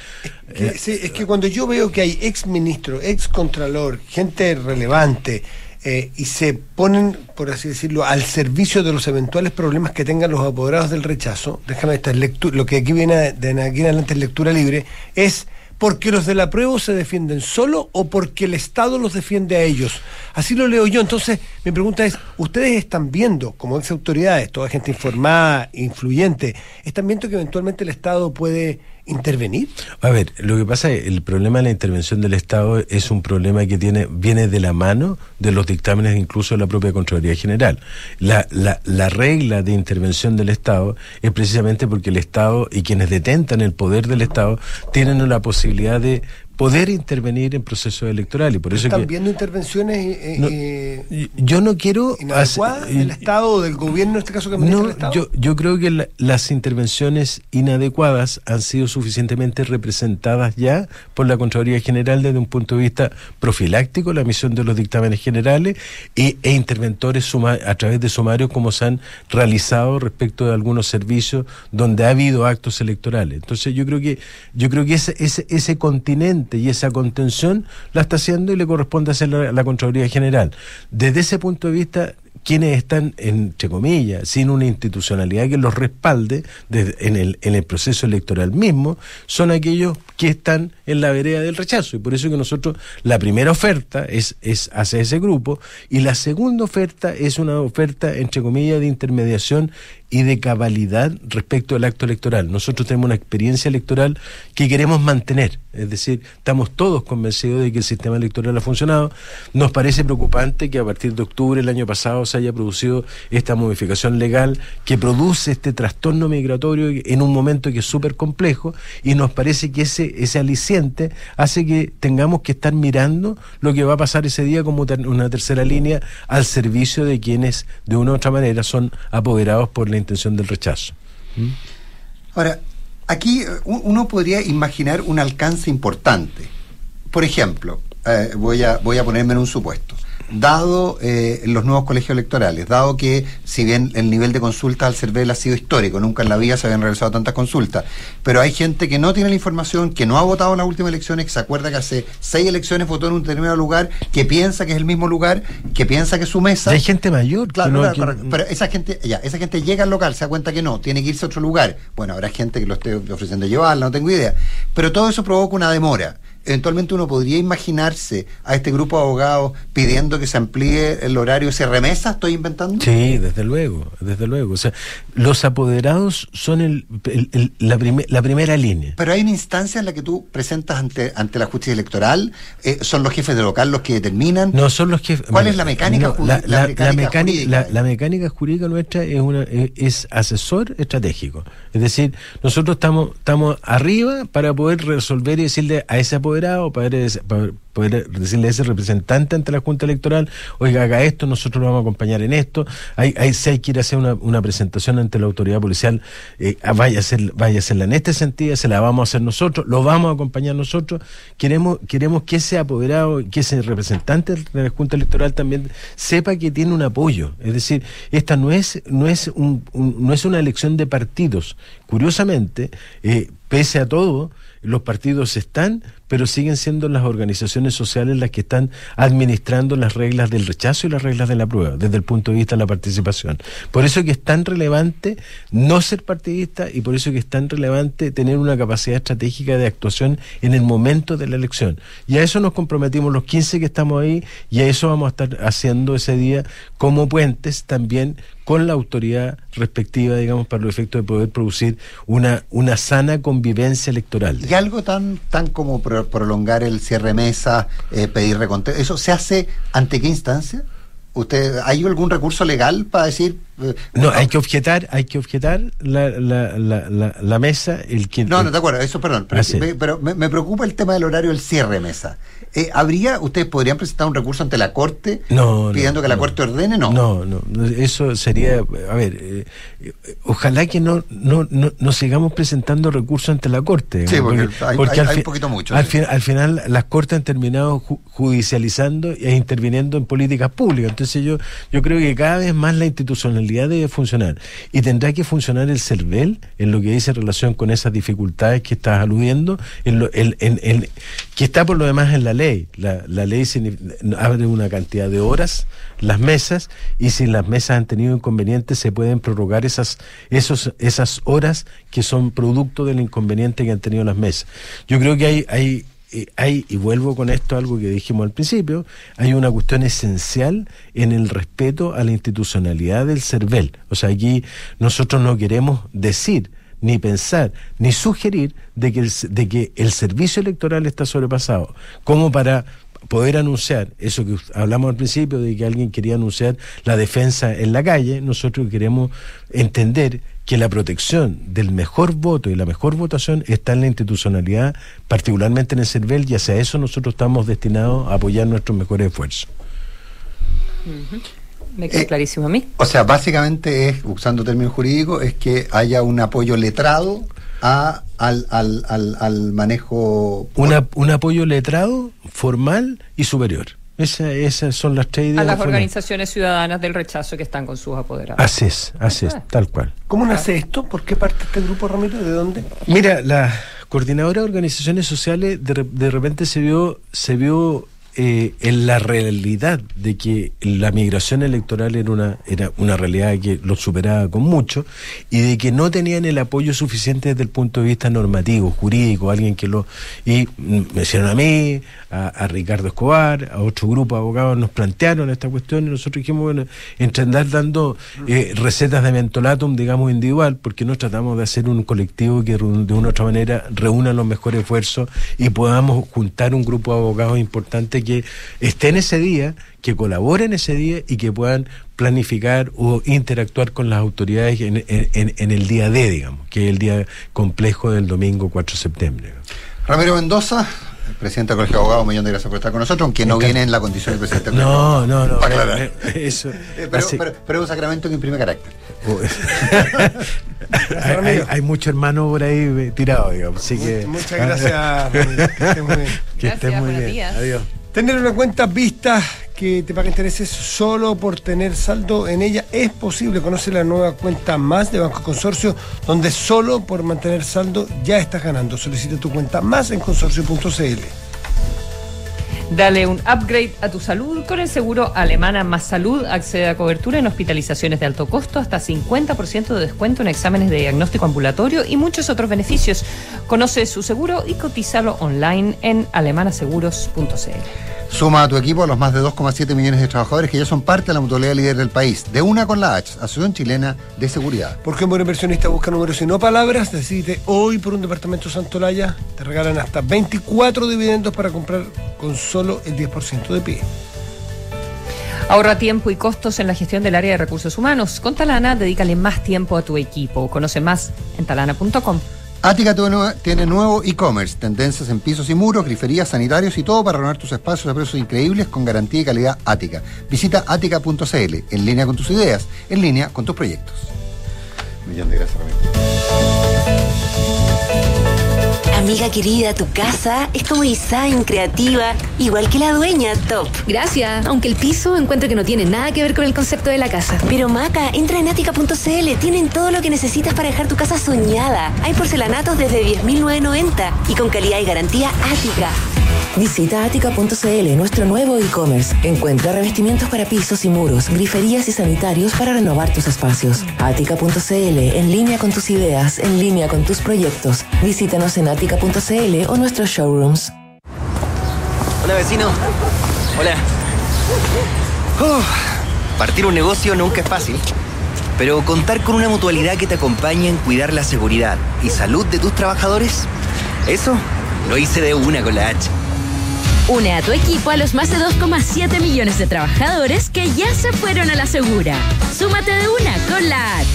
es que, eh, sí, es que cuando yo veo que hay ex ministro ex contralor gente relevante eh, y se ponen, por así decirlo, al servicio de los eventuales problemas que tengan los apoderados del rechazo, déjame esta lectura, lo que aquí viene de aquí en adelante es lectura libre, es porque los del apruebo se defienden solo o porque el Estado los defiende a ellos. Así lo leo yo. Entonces, mi pregunta es, ¿ustedes están viendo, como ex autoridades, toda gente informada, influyente, están viendo que eventualmente el Estado puede intervenir?
A ver, lo que pasa es que el problema de la intervención del Estado es un problema que tiene viene de la mano de los dictámenes incluso de la propia Contraloría General. La, la, la regla de intervención del Estado es precisamente porque el Estado y quienes detentan el poder del Estado tienen la posibilidad de poder intervenir en procesos electorales. Por eso
¿Están viendo intervenciones eh,
eh, yo no quiero
inadecuadas del Estado o del gobierno en este caso que
no, Yo, yo creo que las intervenciones inadecuadas han sido suficientemente representadas ya por la Contraloría General desde un punto de vista profiláctico, la emisión de los dictámenes generales e, e interventores a través de sumarios como se han realizado respecto de algunos servicios donde ha habido actos electorales. Entonces yo creo que yo creo que ese, ese, ese continente y esa contención la está haciendo y le corresponde hacer la, la Contraloría General. Desde ese punto de vista, quienes están, entre comillas, sin una institucionalidad que los respalde en, el, en el proceso electoral mismo, son aquellos que están en la vereda del rechazo. Y por eso que nosotros, la primera oferta es, es hacia ese grupo y la segunda oferta es una oferta, entre comillas, de intermediación y de cabalidad respecto al acto electoral. Nosotros tenemos una experiencia electoral que queremos mantener, es decir, estamos todos convencidos de que el sistema electoral ha funcionado. Nos parece preocupante que a partir de octubre del año pasado se haya producido esta modificación legal que produce este trastorno migratorio en un momento que es súper complejo y nos parece que ese ese, aliciente hace que tengamos que estar mirando lo que va a pasar ese día como una tercera línea al servicio de quienes de una u otra manera son apoderados por la intención del rechazo.
¿Mm? Ahora, aquí eh, uno podría imaginar un alcance importante. Por ejemplo, eh, voy, a, voy a ponerme en un supuesto dado eh, los nuevos colegios electorales, dado que si bien el nivel de consultas al CERVEL ha sido histórico, nunca en la vida se habían realizado tantas consultas, pero hay gente que no tiene la información, que no ha votado en las últimas elecciones, que se acuerda que hace seis elecciones votó en un determinado lugar, que piensa que es el mismo lugar, que piensa que es su mesa.
hay gente mayor.
Claro, pero esa gente, ya, esa gente llega al local, se da cuenta que no, tiene que irse a otro lugar. Bueno, habrá gente que lo esté ofreciendo llevarla, no tengo idea. Pero todo eso provoca una demora eventualmente uno podría imaginarse a este grupo de abogados pidiendo que se amplíe el horario. ¿Se remesa? ¿Estoy inventando?
Sí, desde luego, desde luego. O sea, los apoderados son el, la, la, primera línea.
Pero hay una instancia en la que tú presentas ante, ante la justicia electoral. Eh, ¿Son los jefes de local los que determinan?
No, son los jefes.
¿Cuál es la mecánica,
la, la, mecánica, jurídica? La, mecánica jurídica nuestra es, una, es, asesor estratégico. Es decir, nosotros estamos, estamos arriba para poder resolver y decirle a ese apoderado o para, poder decirle a ese representante ante la Junta Electoral, oiga, haga esto, nosotros lo vamos a acompañar en esto. Hay, hay, si hay que ir a hacer una, presentación ante la autoridad policial, eh, ah, vaya, a hacer, vaya a hacerla en este sentido, se la vamos a hacer nosotros, lo vamos a acompañar nosotros. Queremos, queremos que ese apoderado, que ese representante de la Junta Electoral también sepa que tiene un apoyo. Es decir, esta no es, no es, un, no es una elección de partidos. Curiosamente, eh, pese a todo, los partidos están, pero siguen siendo las organizaciones sociales las que están administrando las reglas del rechazo y las reglas de la prueba, desde el punto de vista de la participación. Por eso que es tan relevante no ser partidista y por eso que es tan relevante tener una capacidad estratégica de actuación en el momento de la elección. Y a eso nos comprometimos los 15 que estamos ahí y a eso vamos a estar haciendo ese día como puentes también con la autoridad respectiva, digamos, para los efectos de poder producir una, una sana convivencia electoral.
Y algo tan, tan como prolongar el cierre mesa, eh, pedir reconteo, ¿eso se hace ante qué instancia? ¿Usted, ¿Hay algún recurso legal para decir Eh,
No, hay que objetar, hay que objetar la, la, la, la, la mesa, el que
No, no, de acuerdo, eso, perdón. Pero,
Ah,
me, pero me, me preocupa el tema del horario del cierre de mesa. Eh, ¿Habría, ustedes podrían presentar un recurso ante la Corte
No, no,
pidiendo que la
no.
Corte ordene? No.
No, no, eso sería, a ver, eh, eh, ojalá que no, no, no, sigamos presentando recursos ante la Corte.
Sí, porque hay- hay-
al
hay
fi-
un poquito mucho,
Al,
sí.
fin- al final las Cortes han terminado ju- judicializando e interviniendo en políticas públicas. Entonces yo, yo creo que cada vez más la institucionalidad debe funcionar y tendrá que funcionar el CERVEL en lo que dice en relación con esas dificultades que estás aludiendo, en lo, en- en- que está por lo demás en la ley. La, la ley abre una cantidad de horas las mesas y si las mesas han tenido inconvenientes se pueden prorrogar esas, esos, esas horas que son producto del inconveniente que han tenido las mesas. Yo creo que hay, hay, eh, hay, y vuelvo con esto a algo que dijimos al principio, hay una cuestión esencial en el respeto a la institucionalidad del CERVEL. O sea, aquí nosotros no queremos decir ni pensar, ni sugerir de que el, de que el servicio electoral está sobrepasado, como para poder anunciar eso que hablamos al principio de que alguien quería anunciar la defensa en la calle, nosotros queremos entender que la protección del mejor voto y la mejor votación está en la institucionalidad, particularmente en el CERVEL, y hacia eso nosotros estamos destinados a apoyar nuestros mejores esfuerzos.
Me quedó
Eh,
clarísimo a mí.
O sea, básicamente es, usando términos jurídicos, es que haya un apoyo letrado a, al, al, al, al manejo.
Una, un apoyo letrado, formal y superior. Esa- esas son las tres ideas.
A las organizaciones ciudadanas del rechazo que están con sus apoderados.
Así es, así es,
Ah.
tal cual.
¿Cómo nace esto? ¿Por qué parte este grupo, Ramiro? ¿De dónde?
Mira, la coordinadora de organizaciones sociales de, de repente se vio, se vio eh, en la realidad de que la migración electoral era una, era una realidad que lo superaba con mucho y de que no tenían el apoyo suficiente desde el punto de vista normativo, jurídico, alguien que lo... Y me hicieron a mí, a, a Ricardo Escobar, a otro grupo de abogados nos plantearon esta cuestión y nosotros dijimos, bueno, entre andar dando eh, recetas de mentolatum, digamos, individual, porque no tratamos de hacer un colectivo que de una u otra manera reúna los mejores esfuerzos y podamos juntar un grupo de abogados importante que esté en ese día, que colaboren ese día y que puedan planificar o interactuar con las autoridades en, en- en- en el día D, digamos, que es el día complejo del domingo 4 de septiembre.
Ramiro Mendoza, presidente del Colegio de Abogados, un millón de gracias por estar con nosotros, aunque no viene en la condición de presidente del
No, no, no.
Para aclarar.
Eso.
Eh, pero,
así-
pero, pero es un sacramento que imprime carácter.
Hay, hay- hay mucho hermano por ahí tirado, digamos. Así que,
Muchas gracias, Ramiro. Que estés muy bien.
Que estés muy
buenos
bien.
días.
Adiós.
Tener una cuenta vista que te paga intereses solo por tener saldo en ella es posible. Conoce la nueva cuenta más de Banco Consorcio, donde solo por mantener saldo ya estás ganando. Solicita tu cuenta más en consorcio.cl.
Dale un upgrade a tu salud con el seguro Alemana Más Salud. Accede a cobertura en hospitalizaciones de alto costo, hasta 50% de descuento en exámenes de diagnóstico ambulatorio y muchos otros beneficios. Conoce su seguro y cotízalo online en alemanaseguros.cl.
Suma a tu equipo a los más de 2,7 millones de trabajadores que ya son parte de la mutualidad líder del país. De una con la H, Asociación Chilena de Seguridad.
Porque un buen inversionista busca números y no palabras. Decide hoy por un departamento Santolaya. Te regalan hasta 24 dividendos para comprar con solo el 10% de pie.
Ahorra tiempo y costos en la gestión del área de recursos humanos. Con Talana, dedícale más tiempo a tu equipo. Conoce más en talana.com.
Ática tiene nue- tiene nuevo e-commerce, tendencias en pisos y muros, griferías, sanitarios y todo para renovar tus espacios a precios increíbles con garantía y calidad Ática. Visita ática.cl, en línea con tus ideas, en línea con tus proyectos. Millón de gracias, Ramiro.
Amiga querida, tu casa es como design, creativa, igual que la dueña, top.
Gracias, aunque el piso encuentro que no tiene nada que ver con el concepto de la casa.
Pero Maca, entra en ática.cl, tienen todo lo que necesitas para dejar tu casa soñada. Hay porcelanatos desde 10.990 y con calidad y garantía Ática.
Visita atica.cl, nuestro nuevo e-commerce. Encuentra revestimientos para pisos y muros, griferías y sanitarios para renovar tus espacios. Atica.cl, en línea con tus ideas, en línea con tus proyectos. Visítanos en atica.cl o nuestros showrooms.
Hola vecino. Hola. Uf, partir un negocio nunca es fácil, pero contar con una mutualidad que te acompañe en cuidar la seguridad y salud de tus trabajadores, eso lo hice de una con la H.
Une a tu equipo a los más de 2,7 millones de trabajadores que ya se fueron a la segura. Súmate de una con la H.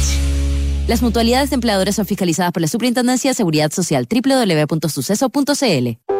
Las mutualidades de empleadores son fiscalizadas por la Superintendencia de Seguridad Social www.suceso.cl.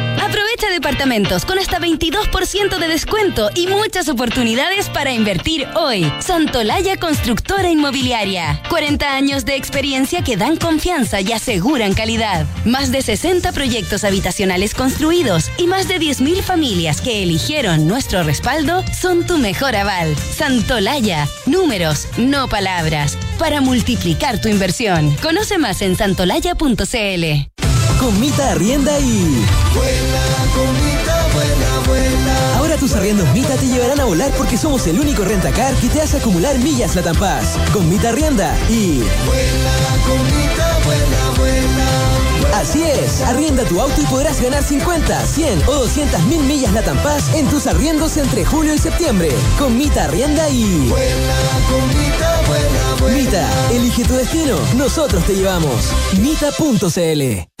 Aprovecha departamentos con hasta 22% de descuento y muchas oportunidades para invertir hoy. Santolaya Constructora Inmobiliaria. 40 años de experiencia que dan confianza y aseguran calidad. Más de 60 proyectos habitacionales construidos y más de 10.000 familias que eligieron nuestro respaldo son tu mejor aval. Santolaya. Números, no palabras. Para multiplicar tu inversión. Conoce más en santolaya.cl.
Comita arrienda y. arriendos Mita te llevarán a volar porque somos el único rentacar que te hace acumular millas Latam Paz. Con Mita arrienda y.
Vuela, comita, vuela, vuela.
Así es, arrienda tu auto y podrás ganar 50, 100 o 200 mil millas Latam Paz en tus arriendos entre julio y septiembre. Con Mita arrienda y.
Vuela, comita, vuela, vuela.
Mita, elige tu destino, nosotros te llevamos. Mita.cl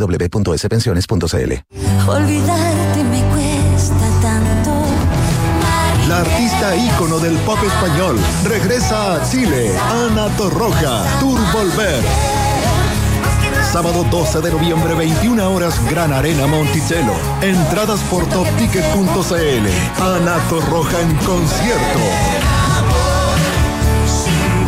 www.spensiones.cl.
Olvidarte me cuesta tanto.
La artista ícono del pop español regresa a Chile, Ana Torroja, Tour Volver. Sábado 12 de noviembre, 21 horas, Gran Arena Monticello. Entradas por topticket.cl. Ana Torroja en concierto.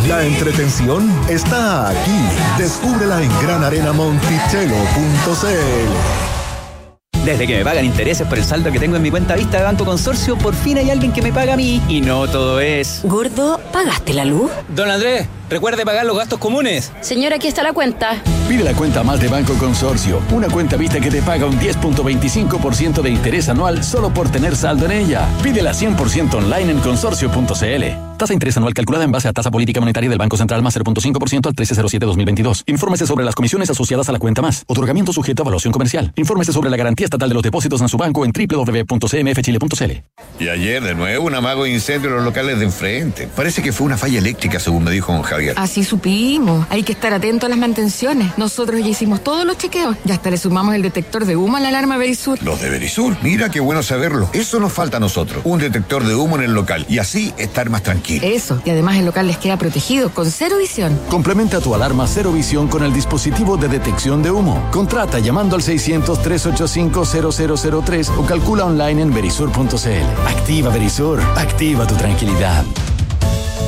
La entretención está aquí. Descúbrela en granarenamonticello.cl.
Desde que me pagan intereses por el saldo que tengo en mi cuenta vista de Banco Consorcio, por fin hay alguien que me paga a mí. Y no todo es.
Gordo, ¿pagaste la luz?
Don Andrés, recuerde pagar los gastos comunes.
Señora, aquí está la cuenta.
Pide la cuenta más de Banco Consorcio, una cuenta vista que te paga un 10.25% de interés anual solo por tener saldo en ella. Pídela 100% online en consorcio.cl. Tasa de interés anual calculada en base a tasa política monetaria del Banco Central más 0.5% al 1307-2022. Infórmese sobre las comisiones asociadas a la cuenta más. Otorgamiento sujeto a evaluación comercial. Infórmese sobre la garantía estatal de los depósitos en su banco en www.cmfchile.cl.
Y ayer de nuevo un amago incendio en los locales de enfrente. Parece que fue una falla eléctrica, según me dijo don Javier.
Así supimos. Hay que estar atento a las mantenciones. Nosotros ya hicimos todos los chequeos y hasta le sumamos el detector de humo a la alarma Verisur.
Los de Verisur. Mira qué bueno saberlo. Eso nos falta a nosotros. Un detector de humo en el local y así estar más tranquilo.
Eso. Y además el local les queda protegido con cero visión.
Complementa tu alarma cero visión con el dispositivo de detección de humo. Contrata llamando al 600-385-0003 o calcula online en verisur.cl. Activa Verisur. Activa tu tranquilidad.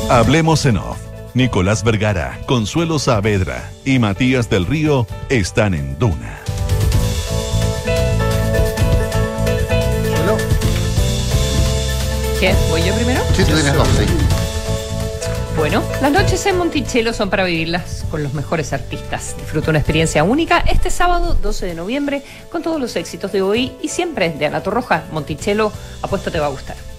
Hablemos en off. Nicolás Vergara, Consuelo Saavedra y Matías del Río están en Duna.
¿Qué? ¿Voy yo primero?
Sí, tú tienes dos, sí.
Bueno, las noches en Monticello son para vivirlas con los mejores artistas. Disfruta una experiencia única este sábado 12 de noviembre con todos los éxitos de hoy y siempre de Ana Torroja. Monticello, apuesto te va a gustar.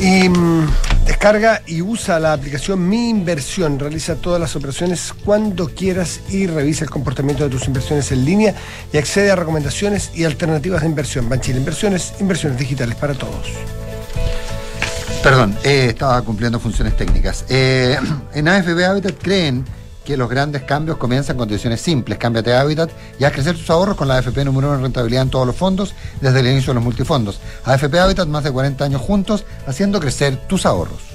Y mm, descarga y usa la aplicación Mi Inversión. Realiza todas las operaciones cuando quieras y revisa el comportamiento de tus inversiones en línea y accede a recomendaciones y alternativas de inversión. Banchile Inversiones, inversiones digitales para todos.
Perdón, eh, estaba cumpliendo funciones técnicas. Eh, en AFB Habitat creen que los grandes cambios comienzan con decisiones simples. Cámbiate de hábitat y haz crecer tus ahorros con la AFP número uno en rentabilidad en todos los fondos desde el inicio de los multifondos. AFP Habitat, más de 40 años juntos, haciendo crecer tus ahorros.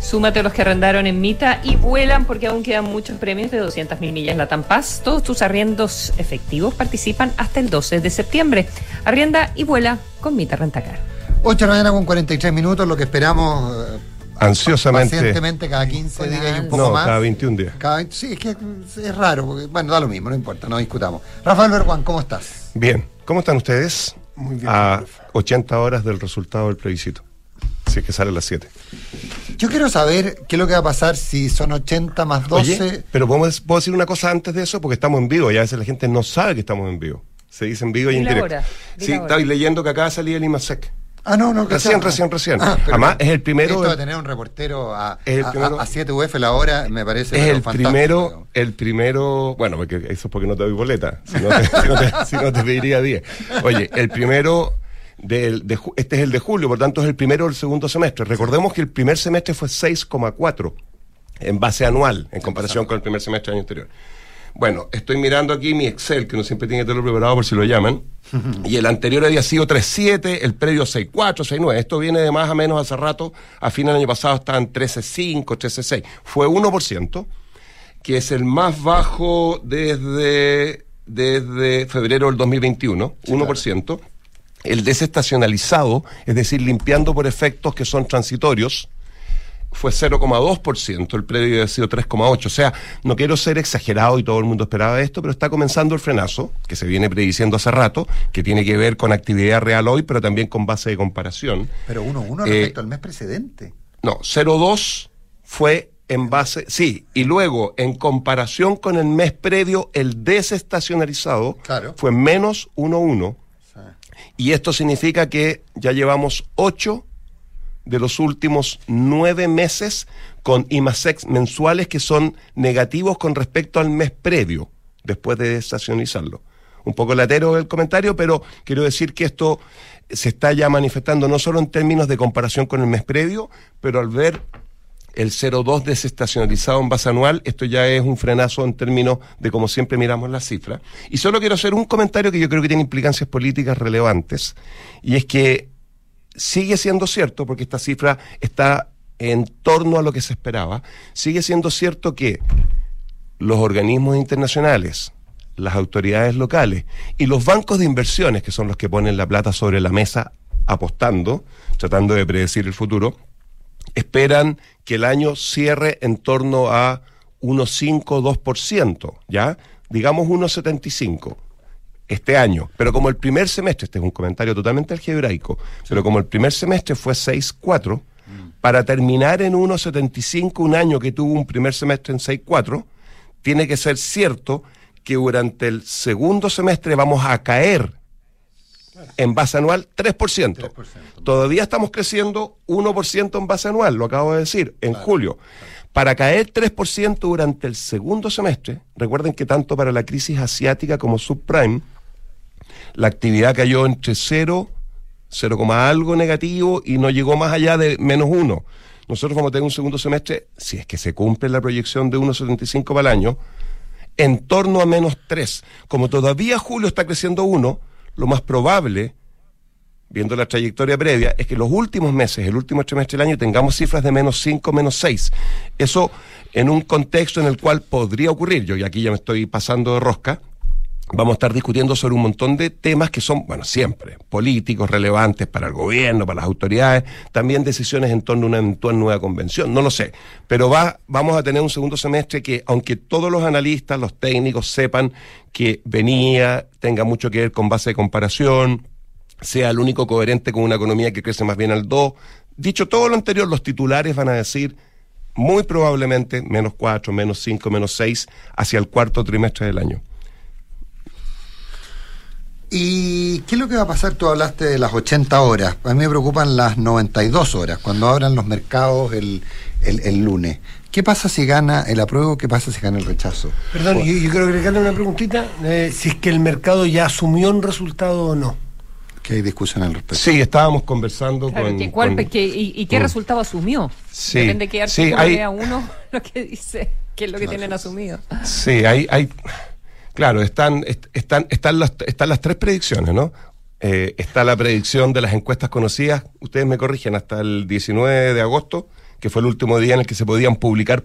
Súmate a los que arrendaron en Mita y vuelan porque aún quedan muchos premios de 200.000 millas La Paz. Todos tus arriendos efectivos participan hasta el 12 de septiembre. Arrienda y vuela con Mita Rentacar.
8 de la mañana con 43 minutos, lo que esperamos eh,
Ansiosamente.
pacientemente cada 15 días y un poco
No,
más.
cada 21 días.
Cada 20 sí, es que es raro, porque, bueno, da lo mismo, no importa, no discutamos. Rafael Berguán, ¿cómo estás?
Bien, ¿cómo están ustedes?
Muy bien,
A 80 horas del resultado del plebiscito. Si es que sale a las 7.
Yo quiero saber qué es lo que va a pasar si son 80 más 12.
Oye, pero podemos, puedo decir una cosa antes de eso, porque estamos en vivo y a veces la gente no sabe que estamos en vivo. Se dice en vivo y en directo.
ahora, dila
Sí, estaba leyendo que acaba de salir el IMASEC.
Ah, no, no,
Recién,
sea-
recién, recién.
Ah, pero
Además, es el primero.
Esto de tener un reportero a,
Es el
a-
primero-
a- a 7 UF la hora me parece
Es el primero, el primero, bueno, porque eso es porque no te doy boleta, si no te, si no te- si no te pediría 10. Oye, el primero, de, este es el de julio, por tanto es el primero del segundo semestre. Recordemos que el primer semestre fue 6,4 en base anual, en comparación con el primer semestre del año anterior. Bueno, estoy mirando aquí mi Excel, que no siempre tiene que tenerlo preparado por si lo llaman. Y el anterior había sido 3.7, el previo 6.4, 6.9. Esto viene de más o menos hace rato. A fin del año pasado estaban 13.5, 13.6. Fue 1%, que es el más bajo desde, desde febrero del 2021, 1%. El desestacionalizado, es decir, limpiando por efectos que son transitorios, fue 0,2%, el previo había sido 3,8%. O sea, no quiero ser exagerado y todo el mundo esperaba esto, pero está comenzando el frenazo, que se viene prediciendo hace rato, que tiene que ver con actividad real hoy, pero también con base de comparación.
Pero 1-1
Eh,
respecto al mes precedente.
No, 0,2 fue en base, sí, y luego en comparación con el mes previo, el desestacionalizado
Claro.
fue menos 1,1. Y esto significa que ya llevamos 8 de los últimos nueve meses con IMASEX mensuales que son negativos con respecto al mes previo, después de estacionalizarlo. Un poco latero el comentario, pero quiero decir que esto se está ya manifestando no solo en términos de comparación con el mes previo, pero al ver el 0,2 desestacionalizado en base anual, esto ya es un frenazo en términos de como siempre miramos las cifras. Y solo quiero hacer un comentario que yo creo que tiene implicancias políticas relevantes, y es que sigue siendo cierto, porque esta cifra está en torno a lo que se esperaba, sigue siendo cierto que los organismos internacionales, las autoridades locales y los bancos de inversiones, que son los que ponen la plata sobre la mesa apostando, tratando de predecir el futuro, esperan que el año cierre en torno a unos 5 2%, ¿ya? Digamos unos 75 este año, pero como el primer semestre, este es un comentario totalmente algebraico, pero como el primer semestre fue 6,4, para terminar en 1,75 un año que tuvo un primer semestre en 6,4, tiene que ser cierto que durante el segundo semestre vamos a caer en base anual 3%. Todavía estamos creciendo 1% en base anual, lo acabo de decir, en julio. Para caer 3% durante el segundo semestre, recuerden que tanto para la crisis asiática como subprime, la actividad cayó entre 0, 0, algo negativo y no llegó más allá de menos 1. Nosotros vamos a tener un segundo semestre, si es que se cumple la proyección de 1,75 para el año, en torno a menos 3. Como todavía julio está creciendo 1, lo más probable, viendo la trayectoria previa, es que los últimos meses, el último trimestre del año, tengamos cifras de menos 5, menos 6. Eso en un contexto en el cual podría ocurrir, yo y aquí ya me estoy pasando de rosca, vamos a estar discutiendo sobre un montón de temas que son, bueno, siempre políticos, relevantes para el gobierno, para las autoridades, también decisiones en torno a una eventual nueva convención, no lo sé, pero va, vamos a tener un segundo semestre que, aunque todos los analistas, los técnicos sepan que venía, tenga mucho que ver con base de comparación, sea el único coherente con una economía que crece más bien al 2, dicho todo lo anterior, los titulares van a decir muy probablemente menos 4, menos 5, menos 6 hacia el cuarto trimestre del año.
¿Y qué es lo que va a pasar? Tú hablaste de las 80 horas. A mí me preocupan las 92 horas, cuando abran los mercados el, el, el lunes. ¿Qué pasa si gana el apruebo? ¿Qué pasa si gana el rechazo?
Perdón, yo, yo quiero agregarle una preguntita. eh, si es que el mercado ya asumió un resultado o no.
Que hay discusión al respecto.
Sí, estábamos conversando
Claro,
con...
que cuál-
con-
que- y, y qué
Mm.
resultado asumió?
Sí,
Depende de qué
sí,
artículo
hay-
lea uno, lo que dice, qué es lo que tienen asumido.
Sí, hay, hay claro, están, est- están, están, las, están las tres predicciones, ¿no? Eh, está la predicción de las encuestas conocidas, ustedes me corrigen, hasta el 19 de agosto, que fue el último día en el que se podían publicar.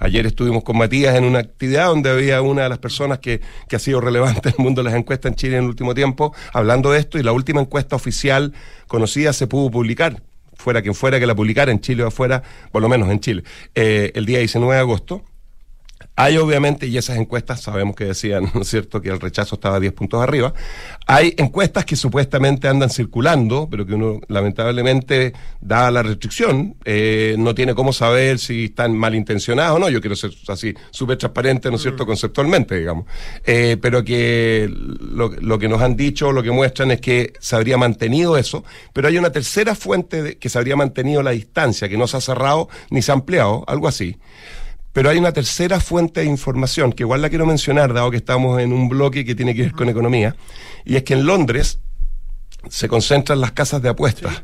Ayer estuvimos con Matías en una actividad donde había una de las personas que, que ha sido relevante en el mundo de las encuestas en Chile en el último tiempo, hablando de esto, y la última encuesta oficial conocida se pudo publicar, fuera quien fuera que la publicara, en Chile o afuera, por lo menos en Chile, eh, el día 19 de agosto. Hay obviamente, y esas encuestas sabemos que decían, ¿no es cierto?, que el rechazo estaba 10 puntos arriba. Hay encuestas que supuestamente andan circulando, pero que uno lamentablemente, dada la restricción, eh, no tiene cómo saber si están malintencionadas o no. Yo quiero ser así, súper transparente, ¿no es cierto?, conceptualmente, digamos. Eh, pero que lo, lo que nos han dicho, lo que muestran es que se habría mantenido eso, pero hay una tercera fuente de, que se habría mantenido la distancia, que no se ha cerrado ni se ha ampliado, algo así. Pero hay una tercera fuente de información que igual la quiero mencionar, dado que estamos en un bloque que tiene que ver con economía, y es que en Londres se concentran las casas de apuestas.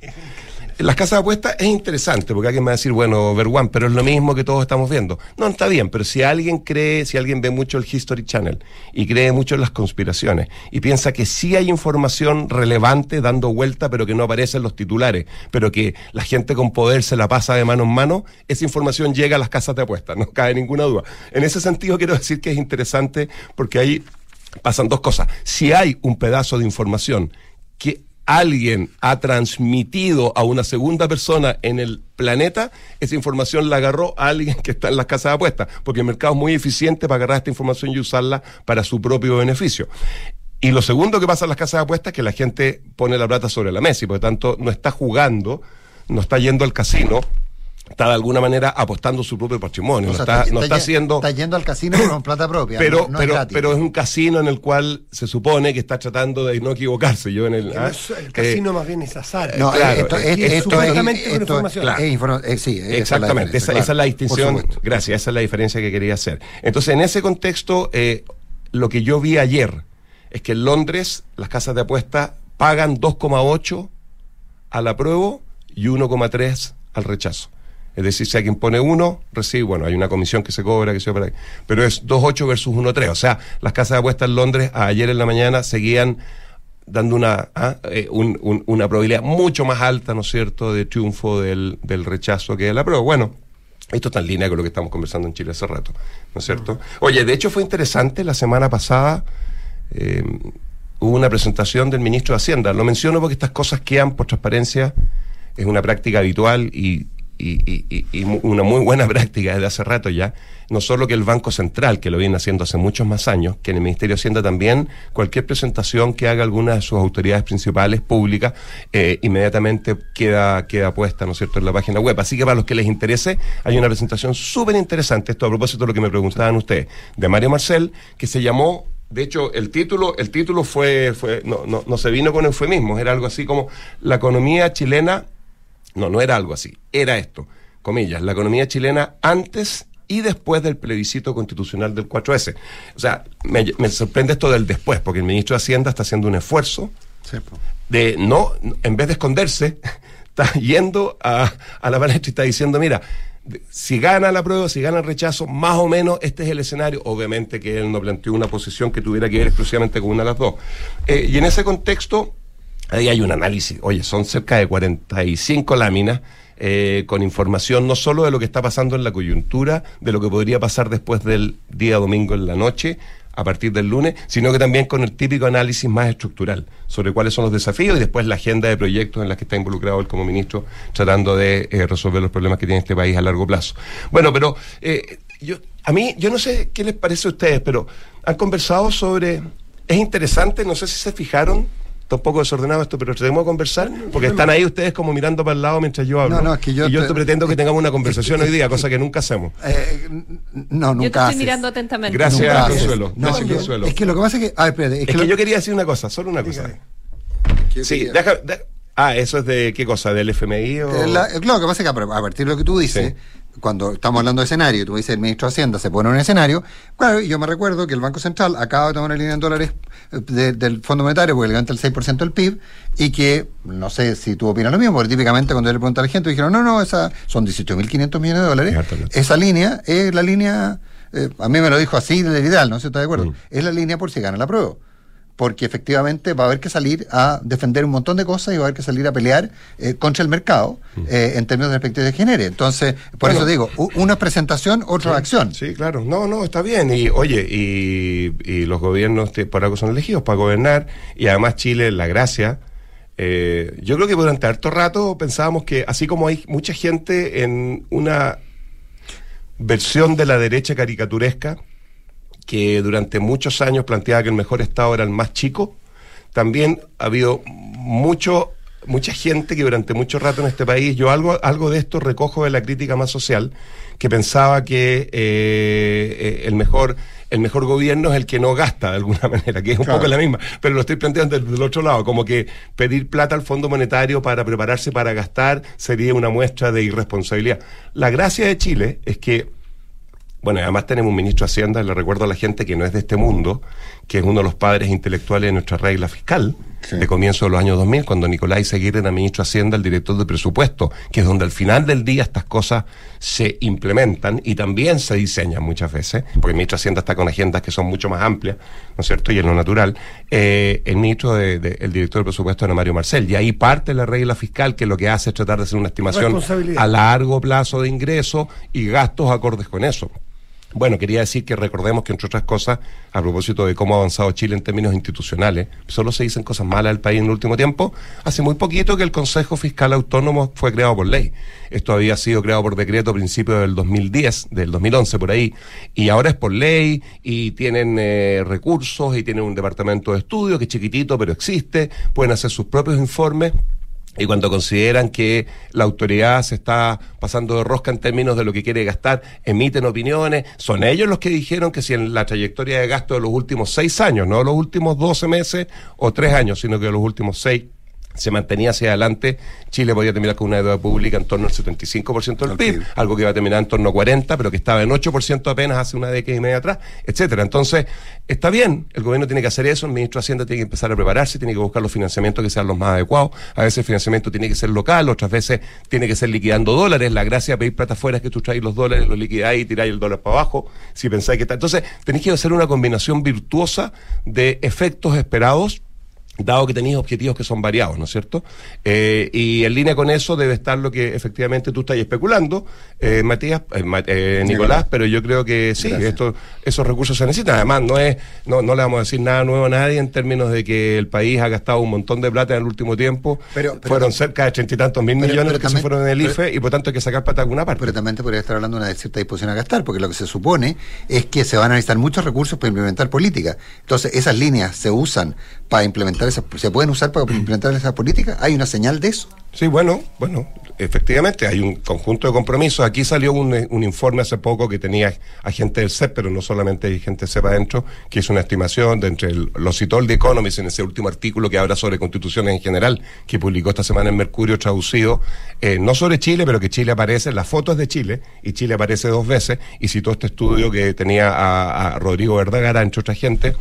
Las casas de apuestas es interesante, porque alguien me va a decir, bueno, Verwan, pero es lo mismo que todos estamos viendo. No, está bien, pero si alguien cree, si alguien ve mucho el History Channel y cree mucho en las conspiraciones y piensa que sí hay información relevante dando vuelta, pero que no aparece en los titulares, pero que la gente con poder se la pasa de mano en mano, esa información llega a las casas de apuestas, no cabe ninguna duda. En ese sentido quiero decir que es interesante porque ahí pasan dos cosas. Si hay un pedazo de información que alguien ha transmitido a una segunda persona en el planeta, esa información la agarró a alguien que está en las casas de apuestas, porque el mercado es muy eficiente para agarrar esta información y usarla para su propio beneficio. Y lo segundo que pasa en las casas de apuestas es que la gente pone la plata sobre la mesa y por lo tanto no está jugando, no está yendo al casino, está de alguna manera apostando su propio patrimonio,
O
no está, no está haciendo...
Está yendo al casino con plata propia.
Pero,
no, no es
pero, pero es un casino en el cual se supone que está tratando de no equivocarse. Yo en el, ah,
es- el
eh,
casino más bien es azar.
No,
claro,
esto,
es
es,
que
esto es,
supuestamente con
esto
información.
es informa- eh, sí, es
Exactamente, esa,
claro.
esa es la distinción. Gracias, esa es la diferencia que quería hacer. Entonces, en ese contexto, eh, lo que yo vi ayer es que en Londres las casas de apuesta pagan 2,8 al apruebo y 1,3 al rechazo. Es decir, si alguien pone 1, recibe, bueno, hay una comisión que se cobra, que se para pero es 2,8 versus 1,3. O sea, las casas de apuestas en Londres ayer en la mañana seguían dando una, ah, eh, un- un- una probabilidad mucho más alta, ¿no es cierto?, de triunfo del, del rechazo que de la prueba. Bueno, esto está en línea con lo que estamos conversando en Chile hace rato, ¿no es cierto? Oye, de hecho fue interesante, la semana pasada eh, hubo una presentación del ministro de Hacienda. Lo menciono porque estas cosas quedan por transparencia, es una práctica habitual y, y- y- una muy buena práctica desde hace rato ya. No solo que el Banco Central, que lo viene haciendo hace muchos más años, que en el Ministerio de Hacienda también, cualquier presentación que haga alguna de sus autoridades principales públicas, eh, inmediatamente queda, queda puesta, ¿no es cierto?, en la página web. Así que para los que les interese, hay una presentación súper interesante, esto a propósito de lo que me preguntaban ustedes, de Mario Marcel, que se llamó de hecho, el título, el título fue, fue no, no, no se vino con eufemismos, era algo así como la economía chilena, no, no era algo así, era esto, comillas, la economía chilena antes y después del plebiscito constitucional del 4S. O sea, me, me sorprende esto del después, porque el ministro de Hacienda está haciendo un esfuerzo de no, en vez de esconderse, está yendo a, a la palestra y está diciendo, mira, si gana la prueba, si gana el rechazo, más o menos este es el escenario. Obviamente que él no planteó una posición que tuviera que ver exclusivamente con una de las dos. Eh, y en ese contexto, ahí hay un análisis. Oye, son cerca de 45 láminas. eh, con información no solo de lo que está pasando en la coyuntura, de lo que podría pasar después del día domingo en la noche, a partir del lunes, sino que también con el típico análisis más estructural sobre cuáles son los desafíos y después la agenda de proyectos en la que está involucrado él como ministro tratando de eh, resolver los problemas que tiene este país a largo plazo. Bueno, pero eh, yo, a mí, yo no sé qué les parece a ustedes, pero han conversado sobre... Es interesante, no sé si se fijaron, está un poco desordenado esto, pero tenemos que conversar, porque están ahí ustedes como mirando para el lado mientras yo hablo.
No, no, es que yo
y yo
te-
esto pretendo que tengamos una conversación hoy día, cosa que nunca hacemos.
Eh, no, nunca
Yo te estoy
haces.
mirando atentamente.
Gracias,
Nunca.
Consuelo.
No,
Gracias,
es que-
Consuelo.
Es que lo que pasa es que. A ver, espérate. Es,
Es
que,
que
lo-
yo quería decir una cosa, solo una cosa. Sí, deja, de- ah, eso es de qué cosa, del FMI o
Eh, la- claro, lo que pasa es que a partir de lo que tú dices, cuando estamos hablando de escenario, y tú dices el ministro de Hacienda se pone en un escenario, claro, y yo me recuerdo que el Banco Central acaba de tomar una línea en dólares de- del Fondo Monetario, porque levanta el 6% del PIB, y que, no sé si tú opinas lo mismo, porque típicamente cuando yo le pregunté a la gente, dijeron, no, no, esa son 18.500 millones de dólares, esa línea es la línea, eh, a mí me lo dijo así de Vidal, no sé si está de acuerdo,
Mm.
es la línea por si gana la prueba. Porque efectivamente va a haber que salir a defender un montón de cosas y va a haber que salir a pelear eh, contra el mercado eh, en términos de perspectiva de género. Entonces, por
Bueno.
eso digo, una es presentación, otra acción.
Sí, claro. No, no, está bien. Y oye, y, y los gobiernos te- por algo son elegidos para gobernar. Y además Chile, la gracia. eh, yo creo que durante harto rato pensábamos que así como hay mucha gente en una versión de la derecha caricaturesca que durante muchos años planteaba que el mejor Estado era el más chico, también ha habido mucho mucha gente que durante mucho rato en este país, yo algo, algo de esto recojo de la crítica más social, que pensaba que eh, eh, el mejor el mejor gobierno es el que no gasta de alguna manera, que es un
Claro.
poco la misma, pero lo estoy planteando desde el otro lado, como que pedir plata al Fondo Monetario para prepararse para gastar sería una muestra de irresponsabilidad. La gracia de Chile es que bueno, y además tenemos un ministro de Hacienda, le recuerdo a la gente que no es de este mundo, que es uno de los padres intelectuales de nuestra regla fiscal, de comienzo de los años 2000, cuando Nicolás Seguir era ministro de Hacienda, el director de presupuesto, que es donde al final del día estas cosas se implementan y también se diseñan muchas veces, porque el ministro de Hacienda está con agendas que son mucho más amplias, ¿no es cierto? Y en lo natural, eh, el ministro, de, de- el director de presupuesto era Mario Marcel, y ahí parte la regla fiscal que lo que hace es tratar de hacer una estimación a largo plazo de ingresos y gastos acordes con eso. Bueno, quería decir que recordemos que, entre otras cosas, a propósito de cómo ha avanzado Chile en términos institucionales, solo se dicen cosas malas del país en el último tiempo. Hace muy poquito que el Consejo Fiscal Autónomo fue creado por ley. Esto había sido creado por decreto a principios del 2010, del 2011 por ahí, y ahora es por ley, y tienen eh, recursos, y tienen un departamento de estudio que es chiquitito, pero existe, pueden hacer sus propios informes. Y cuando consideran que la autoridad se está pasando de rosca en términos de lo que quiere gastar, emiten opiniones. Son ellos los que dijeron que si en la trayectoria de gasto de los últimos seis años, no los últimos 12 meses o tres años, sino que los últimos seis se mantenía hacia adelante, Chile podía terminar con una deuda pública en torno al 75% del PIB, algo que iba a terminar en torno a 40, pero que estaba en 8% apenas hace una década y media atrás, etcétera. Entonces, está bien, el gobierno tiene que hacer eso, el ministro de Hacienda tiene que empezar a prepararse, tiene que buscar los financiamientos que sean los más adecuados. A veces el financiamiento tiene que ser local, otras veces tiene que ser liquidando dólares. La gracia de pedir plata afuera es que tú traes los dólares, los liquidáis y tiráis el dólar para abajo, si pensáis que está. Entonces, tenéis que hacer una combinación virtuosa de efectos esperados dado que tenéis objetivos que son variados, ¿no es cierto? Eh, y en línea con eso debe estar lo que efectivamente tú estás especulando, eh, Matías, eh, eh, Nicolás, pero yo creo que sí, esto, esos recursos se necesitan. Además, no es, no, no le vamos a decir nada nuevo a nadie en términos de que el país ha gastado un montón de plata en el último tiempo.
Pero- pero-
Fueron cerca de treinta y tantos mil
Pero-
millones
pero
que se fueron en el IFE y por tanto hay que sacar plata de alguna parte.
Pero también te podría estar hablando de una cierta disposición a gastar, porque lo que se supone es que se van a necesitar muchos recursos para implementar políticas. Entonces, esas líneas se usan para implementar esas, se pueden usar para implementar esas políticas. ¿Hay una señal de eso?
Sí, bueno, bueno, efectivamente hay un conjunto de compromisos. Aquí salió un, eh, un informe hace poco que tenía a gente del CEP, pero no solamente hay gente del CEP adentro, que hizo una estimación de entre el, lo citó el The Economist en ese último artículo que habla sobre constituciones en general, que publicó esta semana en Mercurio traducido, eh, no sobre Chile, pero que Chile aparece, las fotos de Chile, y Chile aparece dos veces, y citó este estudio que tenía a, a Rodrigo Verdagara, entre otra gente,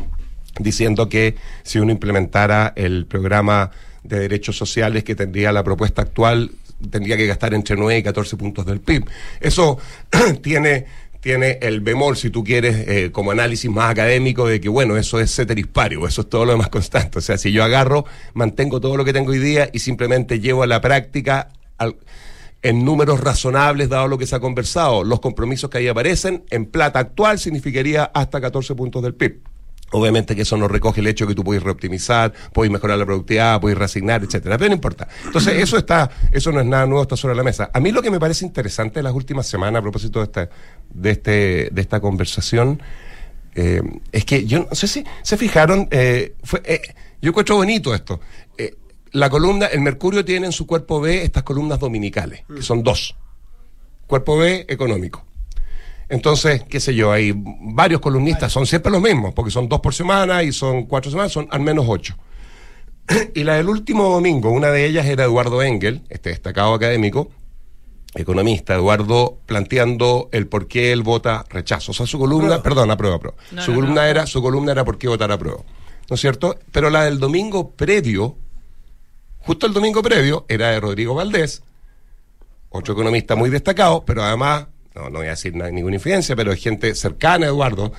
diciendo que si uno implementara el programa de derechos sociales que tendría la propuesta actual, tendría que gastar entre 9 y 14 puntos del PIB. Eso tiene tiene el bemol, si tú quieres, eh, como análisis más académico, de que, bueno, eso es ceteris paribus, eso es todo lo demás constante. O sea, si yo agarro, mantengo todo lo que tengo hoy día y simplemente llevo a la práctica en números razonables, dado lo que se ha conversado, los compromisos que ahí aparecen, en plata actual significaría hasta 14 puntos del PIB. Obviamente que eso no recoge el hecho que tú puedes reoptimizar, puedes mejorar la productividad, puedes reasignar, etcétera. Pero no importa. Entonces, eso está, eso no es nada nuevo, está sobre la mesa. A mí lo que me parece interesante en las últimas semanas, a propósito de esta, de este, de esta conversación, eh, es que yo no sé si se fijaron, eh, fue, eh, yo encuentro bonito esto. Eh, la columna, el Mercurio tiene en su cuerpo B estas columnas dominicales, que son dos. Cuerpo B económico. Entonces, qué sé yo, hay varios columnistas, son siempre los mismos, porque son dos por semana y son cuatro semanas, son al menos ocho. y la del último domingo, una de ellas era Eduardo Engel, este destacado académico, economista, Eduardo planteando el por qué él vota rechazo. O sea, su columna, perdón, aprueba, aprueba.
No,
su
no,
columna
no.
era, su columna era por qué votar aprueba. ¿no es cierto? Pero la del domingo previo, justo el domingo previo, era de Rodrigo Valdés, otro economista muy destacado, pero además, no, no voy a decir na- ninguna infidencia, pero gente cercana a Eduardo.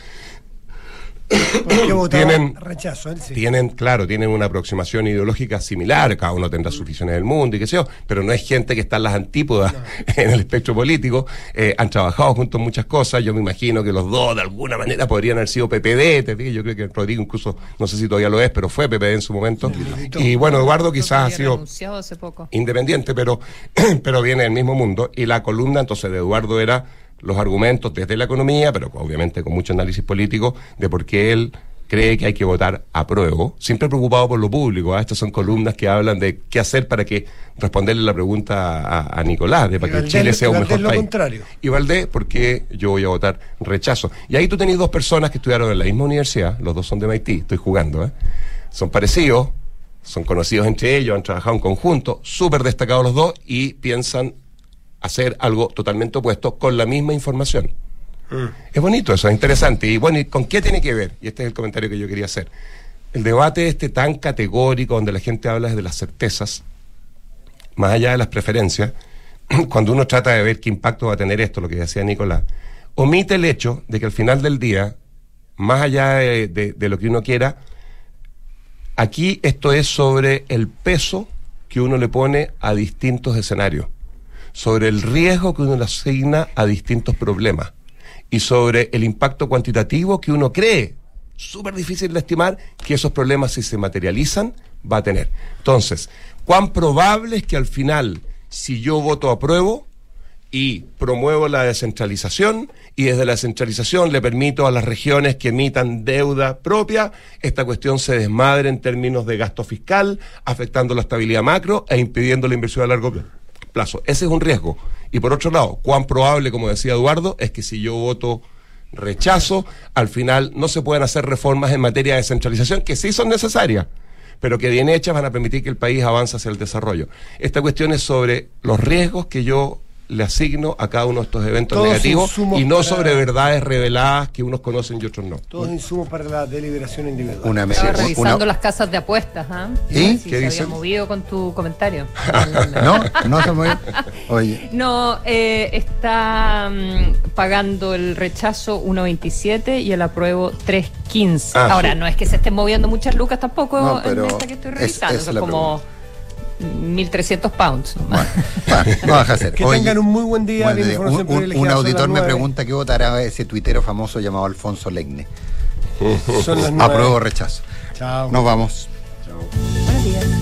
¿Por qué votaba
Tienen-
rechazo? Él sí.
Tienen, claro, tienen una aproximación ideológica similar, cada uno tendrá sus visiones del mundo y qué sé yo, pero no es gente que está en las antípodas en el espectro político, eh, han trabajado juntos en muchas cosas, yo me imagino que los dos de alguna manera podrían haber sido PPD, te digo, yo creo que Rodrigo incluso, no sé si todavía lo es, pero fue PPD en su momento, y bueno, Eduardo quizás ha sido
hace poco.
independiente, pero, pero viene del mismo mundo. Y la columna entonces de Eduardo era los argumentos desde la economía, pero obviamente con mucho análisis político, de por qué él cree que hay que votar a prueba, siempre preocupado por lo público. ¿ah? Estas son columnas que hablan de qué hacer para que responderle la pregunta a, a Nicolás, de para que Chile sea un mejor
lo
país.
contrario.
Y Valdés, porque yo voy a votar rechazo. Y ahí tú tenés dos personas que estudiaron en la misma universidad, los dos son de MIT, estoy jugando, ¿eh? son parecidos, son conocidos entre ellos, han trabajado en conjunto, súper destacados los dos y piensan hacer algo totalmente opuesto con la misma información. Es bonito eso, es interesante. Y bueno, ¿y con qué tiene que ver? Y este es el comentario que yo quería hacer. El debate este tan categórico donde la gente habla de las certezas, más allá de las preferencias, cuando uno trata de ver qué impacto va a tener esto, lo que decía Nicolás, omite el hecho de que al final del día, más allá de, de- de lo que uno quiera, aquí esto es sobre el peso que uno le pone a distintos escenarios, sobre el riesgo que uno le asigna a distintos problemas y sobre el impacto cuantitativo que uno cree, súper difícil de estimar, que esos problemas si se materializan va a tener. Entonces, ¿cuán probable es que al final, si yo voto apruebo, y promuevo la descentralización y desde la descentralización le permito a las regiones que emitan deuda propia, esta cuestión se desmadre en términos de gasto fiscal, afectando la estabilidad macro e impidiendo la inversión a largo pla- plazo. Ese es un riesgo. Y por otro lado, cuán probable, como decía Eduardo, es que si yo voto rechazo, al final no se pueden hacer reformas en materia de descentralización que sí son necesarias pero que bien hechas van a permitir que el país avance hacia el desarrollo. Esta cuestión es sobre los riesgos que yo le asigno a cada uno de estos eventos
Todos
negativos y no
para-
sobre verdades reveladas que unos conocen y otros no.
Todos insumos para la deliberación individual.
Una
Estaba revisando las casas de apuestas, ¿ah?
¿Y?
Si
¿Qué
se
dicen?
había movido con tu comentario.
No, no se mueve. Oye,
No, eh, está mm, pagando el rechazo 1.27 y el apruebo 3.15.
Ah,
Ahora,
sí.
no es que se estén moviendo muchas lucas tampoco
No,
en
pero
esta que estoy
es-
revisando.
esa es
son
la
como 1.300 pounds. nomás.
no deja de ser.
Que
Oye,
tengan un muy buen día.
buen Un, auditor me pregunta qué votará ese tuitero famoso llamado Alfonso Legne. Apruebo o rechazo.
Chao.
Nos vamos.
Chao.